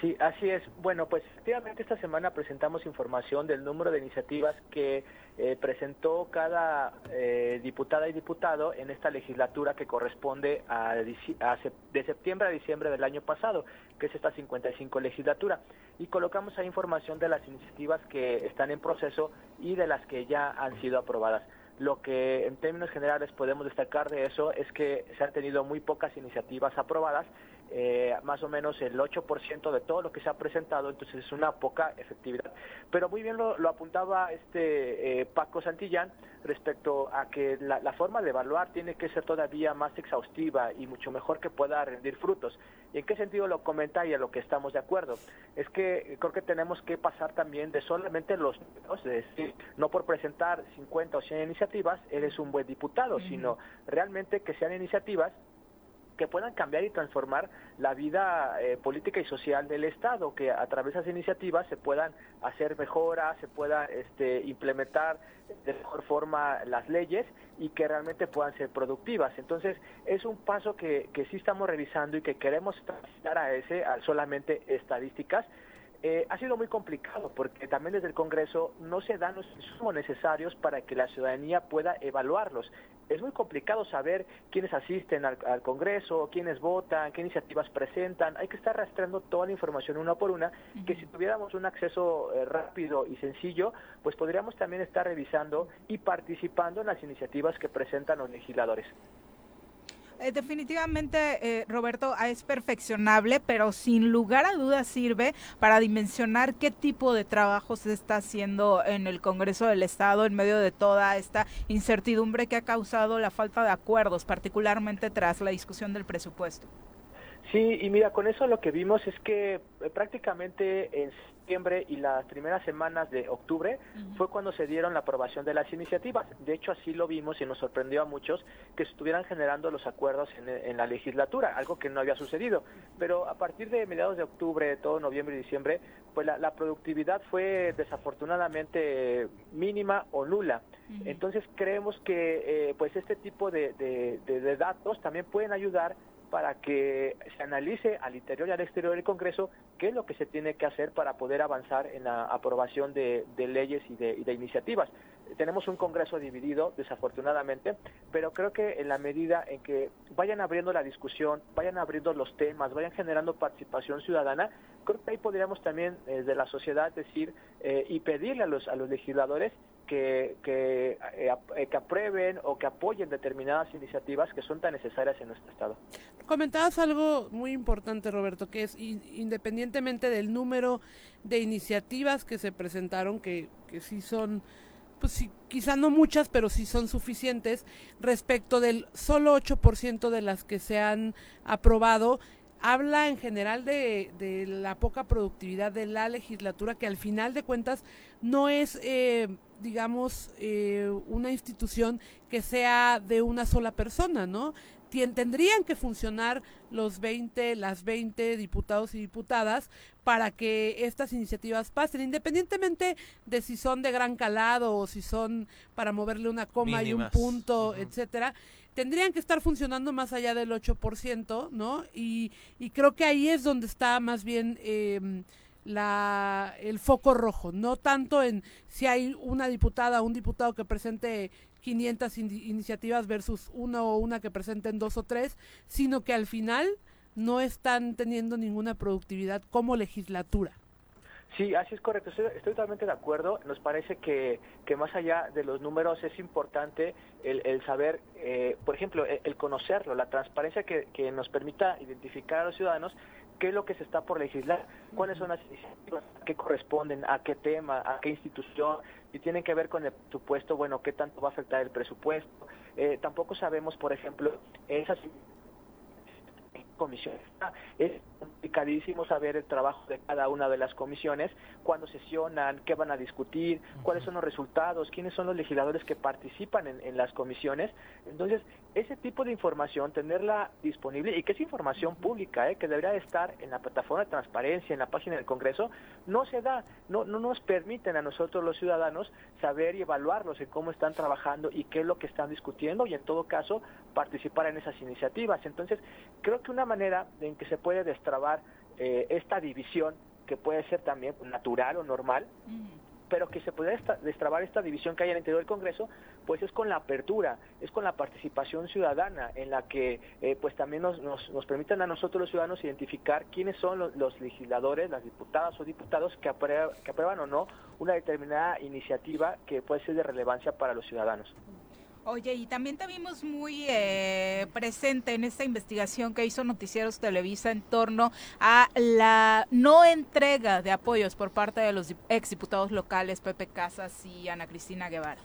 Sí, así es. Bueno, pues efectivamente esta semana presentamos información del número de iniciativas que eh, presentó cada eh, diputada y diputado en esta legislatura que corresponde a, de septiembre a diciembre del año pasado, que es esta 55 legislatura. Y colocamos ahí información de las iniciativas que están en proceso y de las que ya han sido aprobadas. Lo que en términos generales podemos destacar de eso es que se han tenido muy pocas iniciativas aprobadas eh, más o menos el 8% de todo lo que se ha presentado, entonces es una poca efectividad. Pero muy bien lo, apuntaba este eh, Paco Santillán respecto a que la, forma de evaluar tiene que ser todavía más exhaustiva y mucho mejor que pueda rendir frutos. ¿Y en qué sentido lo comenta y a lo que estamos de acuerdo? Es que creo que tenemos que pasar también de solamente los es decir, no por presentar 50 o 100 iniciativas eres un buen diputado, sino realmente que sean iniciativas que puedan cambiar y transformar la vida eh, política y social del Estado, que a través de esas iniciativas se puedan hacer mejoras, se puedan este, implementar de mejor forma las leyes y que realmente puedan ser productivas. Entonces, es un paso que, que sí estamos revisando y que queremos transitar a ese, a solamente estadísticas, eh, ha sido muy complicado porque también desde el Congreso no se dan los insumos necesarios para que la ciudadanía pueda evaluarlos. Es muy complicado saber quiénes asisten al, Congreso, quiénes votan, qué iniciativas presentan. Hay que estar rastreando toda la información una por una, que si tuviéramos un acceso eh, rápido y sencillo, pues podríamos también estar revisando y participando en las iniciativas que presentan los legisladores. Eh, definitivamente, eh, Roberto, es perfeccionable, pero sin lugar a dudas sirve para dimensionar qué tipo de trabajo se está haciendo en el Congreso del Estado en medio de toda esta incertidumbre que ha causado la falta de acuerdos, particularmente tras la discusión del presupuesto. Sí, y mira, con eso lo que vimos es que eh, prácticamente en septiembre y las primeras semanas de octubre fue cuando se dieron la aprobación de las iniciativas. De hecho, así lo vimos y nos sorprendió a muchos que estuvieran generando los acuerdos en, la legislatura, algo que no había sucedido. Pero a partir de mediados de octubre, todo noviembre y diciembre, pues la, productividad fue desafortunadamente mínima o nula. Entonces creemos que eh, pues este tipo de datos también pueden ayudar para que se analice al interior y al exterior del Congreso qué es lo que se tiene que hacer para poder avanzar en la aprobación de, leyes y de, iniciativas. Tenemos un Congreso dividido, desafortunadamente, pero creo que en la medida en que vayan abriendo la discusión, vayan abriendo los temas, vayan generando participación ciudadana, creo que ahí podríamos también desde la sociedad decir eh, y pedirle a los, a los legisladores que, que, eh, eh, que, aprueben o que apoyen determinadas iniciativas que son tan necesarias en nuestro Estado. Comentabas algo muy importante, Roberto, que es independientemente del número de iniciativas que se presentaron, que, que sí son, pues sí, quizá no muchas, pero sí son suficientes, respecto del solo 8% de las que se han aprobado, habla en general de, de, la poca productividad de la legislatura, que al final de cuentas no es, eh, digamos, eh, una institución que sea de una sola persona, ¿no? tendrían que funcionar los 20, las 20 diputados y diputadas para que estas iniciativas pasen, independientemente de si son de gran calado o si son para moverle una coma y un punto, etcétera tendrían que estar funcionando más allá del 8%, ¿no? Y, y creo que ahí es donde está más bien eh, la, el foco rojo, no tanto en si hay una diputada o un diputado que presente 500 iniciativas versus una o una que presenten dos o tres, sino que al final no están teniendo ninguna productividad como legislatura. Sí, así es correcto. Estoy, totalmente de acuerdo. Nos parece que, que, más allá de los números es importante el, saber, eh, por ejemplo, el, conocerlo, la transparencia que, que, nos permita identificar a los ciudadanos qué es lo que se está por legislar, cuáles son las iniciativas, qué corresponden, a qué tema, a qué institución, y tienen que ver con el presupuesto, bueno, qué tanto va a afectar el presupuesto. Eh, tampoco sabemos, por ejemplo, esas comisiones. Es complicadísimo saber el trabajo de cada una de las comisiones, cuándo sesionan, qué van a discutir, cuáles son los resultados, quiénes son los legisladores que participan en, las comisiones. Entonces, ese tipo de información, tenerla disponible y que es información pública, ¿eh? que debería estar en la plataforma de transparencia, en la página del Congreso, no se da, no, no nos permiten a nosotros los ciudadanos saber y evaluarlos en cómo están trabajando y qué es lo que están discutiendo y en todo caso participar en esas iniciativas. Entonces, creo que una manera en que se puede destrabar eh, esta división, que puede ser también natural o normal, pero que se puede destrabar esta división que hay el interior del Congreso, pues es con la apertura, es con la participación ciudadana, en la que eh, pues también nos, nos, permitan a nosotros los ciudadanos identificar quiénes son los, legisladores, las diputadas o diputados que, que aprueban o no una determinada iniciativa que puede ser de relevancia para los ciudadanos. Oye, y también te vimos muy eh, presente en esta investigación que hizo Noticieros Televisa en torno a la no entrega de apoyos por parte de los exdiputados locales Pepe Casas y Ana Cristina Guevara.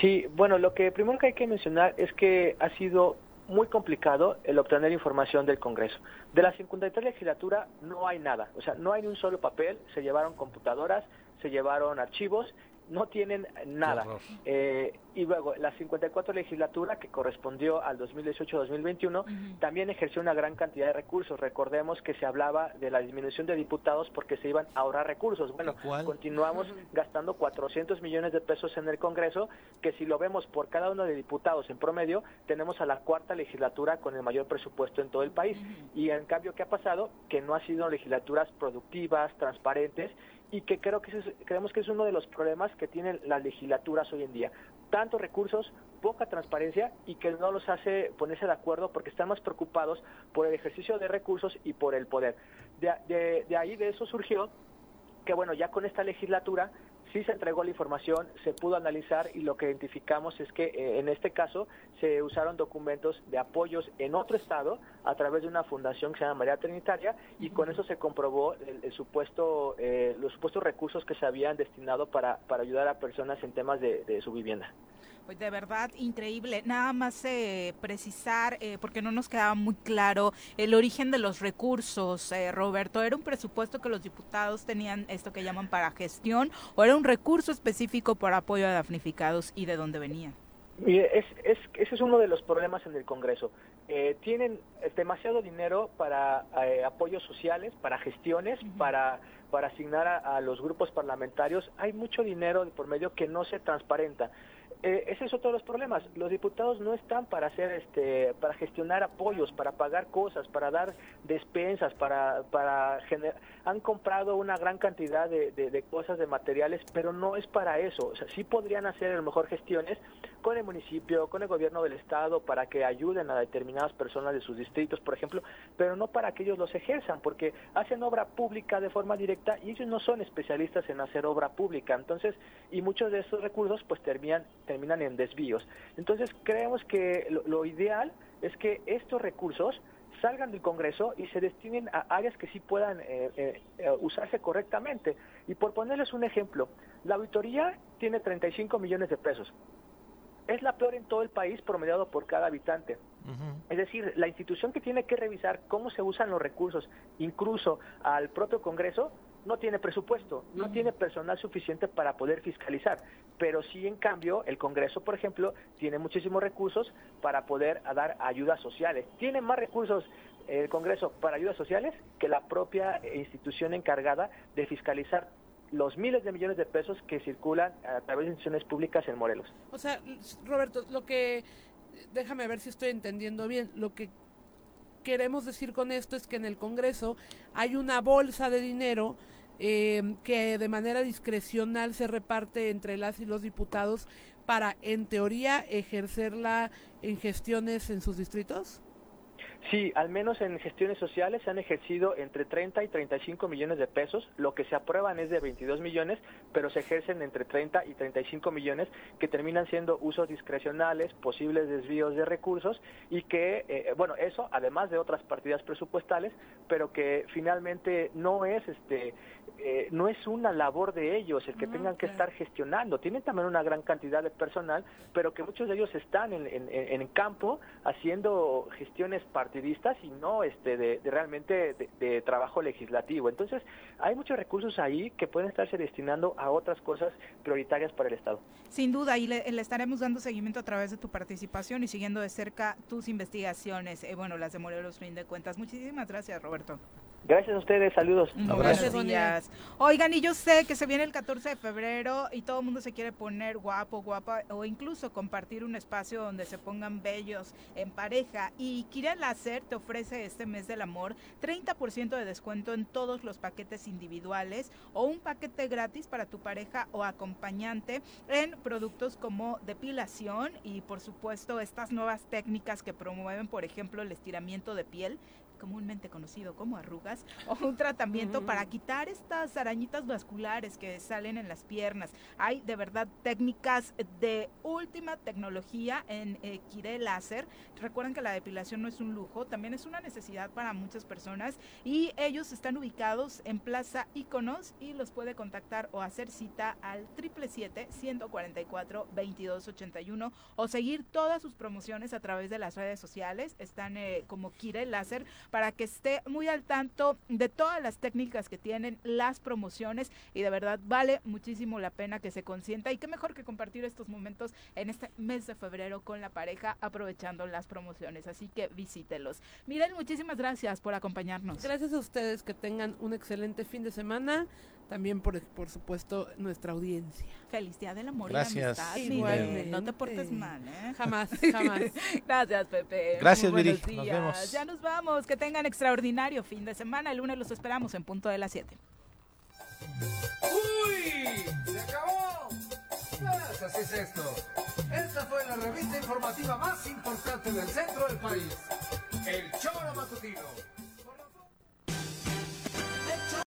Sí, bueno, lo que primero que hay que mencionar es que ha sido muy complicado el obtener información del Congreso. De la 53 legislatura no hay nada, o sea, no hay ni un solo papel, se llevaron computadoras, se llevaron archivos no tienen nada. Eh, y luego, la 54 legislatura, que correspondió al 2018-2021, también ejerció una gran cantidad de recursos. Recordemos que se hablaba de la disminución de diputados porque se iban a ahorrar recursos. Bueno, continuamos gastando 400 millones de pesos en el Congreso, que si lo vemos por cada uno de diputados en promedio, tenemos a la cuarta legislatura con el mayor presupuesto en todo el país. Y en cambio, ¿qué ha pasado? Que no ha sido legislaturas productivas, transparentes, y que creo que creemos que es uno de los problemas que tienen las legislaturas hoy en día. Tantos recursos, poca transparencia y que no los hace ponerse de acuerdo porque están más preocupados por el ejercicio de recursos y por el poder. De, de ahí, de eso surgió que, bueno, ya con esta legislatura sí se entregó la información, se pudo analizar y lo que identificamos es que eh, en este caso se usaron documentos de apoyos en otro estado a través de una fundación que se llama María Trinitaria y con eso se comprobó el, supuesto, eh, los supuestos recursos que se habían destinado para, para ayudar a personas en temas de su vivienda. Pues de verdad increíble. Nada más eh, precisar, eh, porque no nos quedaba muy claro el origen de los recursos, eh, Roberto. ¿Era un presupuesto que los diputados tenían esto que llaman para gestión o era un recurso específico para apoyo a damnificados y de dónde venía? es, es, ese es uno de los problemas en el Congreso. tienen demasiado dinero para apoyos sociales, para gestiones, para para asignar a, los grupos parlamentarios. Hay mucho dinero por medio que no se transparenta. Eh, ese es otro de los problemas. Los diputados no están para hacer, este, para gestionar apoyos, para pagar cosas, para dar despensas, para, para generar. Han comprado una gran cantidad de, de, cosas, de materiales, pero no es para eso. O sea, sí podrían hacer a lo mejor gestiones con el municipio, con el gobierno del estado, para que ayuden a determinadas personas de sus distritos, por ejemplo, pero no para que ellos los ejerzan, porque hacen obra pública de forma directa y ellos no son especialistas en hacer obra pública. Entonces, y muchos de estos recursos pues terminan terminan en desvíos. Entonces creemos que lo, ideal es que estos recursos salgan del Congreso y se destinen a áreas que sí puedan eh, eh, eh, usarse correctamente. Y por ponerles un ejemplo, la auditoría tiene 35 millones de pesos. Es la peor en todo el país promediado por cada habitante. Es decir, la institución que tiene que revisar cómo se usan los recursos, incluso al propio Congreso, no tiene presupuesto, no tiene personal suficiente para poder fiscalizar, pero sí en cambio el Congreso, por ejemplo, tiene muchísimos recursos para poder dar ayudas sociales. Tiene más recursos el Congreso para ayudas sociales que la propia institución encargada de fiscalizar los miles de millones de pesos que circulan a través de instituciones públicas en Morelos. O sea, Roberto, lo que déjame ver si estoy entendiendo bien, lo que queremos decir con esto es que en el Congreso hay una bolsa de dinero eh, que de manera discrecional se reparte entre las y los diputados para, en teoría, ejercerla en gestiones en sus distritos? Sí, al menos en gestiones sociales se han ejercido entre 30 y 35 millones de pesos. Lo que se aprueban es de 22 millones, pero se ejercen entre 30 y 35 millones que terminan siendo usos discrecionales, posibles desvíos de recursos y que, eh, bueno, eso además de otras partidas presupuestales, pero que finalmente no es este eh, no es una labor de ellos el que tengan que estar gestionando. Tienen también una gran cantidad de personal, pero que muchos de ellos están en, en, campo haciendo gestiones partidistas y no este de, realmente de, trabajo legislativo. Entonces, hay muchos recursos ahí que pueden estarse destinando a otras cosas prioritarias para el Estado. Sin duda, y le, estaremos dando seguimiento a través de tu participación y siguiendo de cerca tus investigaciones, eh, bueno, las de Morelos, fin de cuentas. Muchísimas gracias, Roberto. Gracias a ustedes, saludos. Gracias, días. Oigan, y yo sé que se viene el 14 de febrero y todo el mundo se quiere poner guapo, guapa, o incluso compartir un espacio donde se pongan bellos en pareja. Y Kira Láser te ofrece este mes del amor 30% de descuento en todos los paquetes individuales o un paquete gratis para tu pareja o acompañante en productos como depilación y por supuesto estas nuevas técnicas que promueven, por ejemplo, el estiramiento de piel comúnmente conocido como arrugas, o un tratamiento para quitar estas arañitas vasculares que salen en las piernas. Hay de verdad técnicas de última tecnología en eh, Láser. Recuerden que la depilación no es un lujo, también es una necesidad para muchas personas y ellos están ubicados en Plaza Iconos y los puede contactar o hacer cita al 777-144-2281 o seguir todas sus promociones a través de las redes sociales. Están eh, como Kire Láser para que esté muy al tanto de todas las técnicas que tienen, las promociones y de verdad vale muchísimo la pena que se consienta y qué mejor que compartir estos momentos en este mes de febrero con la pareja aprovechando las promociones, así que visítelos. Miren, muchísimas gracias por acompañarnos. Gracias a ustedes, que tengan un excelente fin de semana también por, por supuesto nuestra audiencia. Feliz día del amor Gracias. y la amistad. No te portes mal, ¿eh? Jamás, jamás. Gracias, Pepe. Gracias, Viri. Nos vemos. Ya nos vamos. Que tengan extraordinario fin de semana. El lunes los esperamos en punto de las 7. ¡Uy! ¡Se acabó! Pues así es esto. Esta fue la revista informativa más importante del centro del país. El Choro Matutino.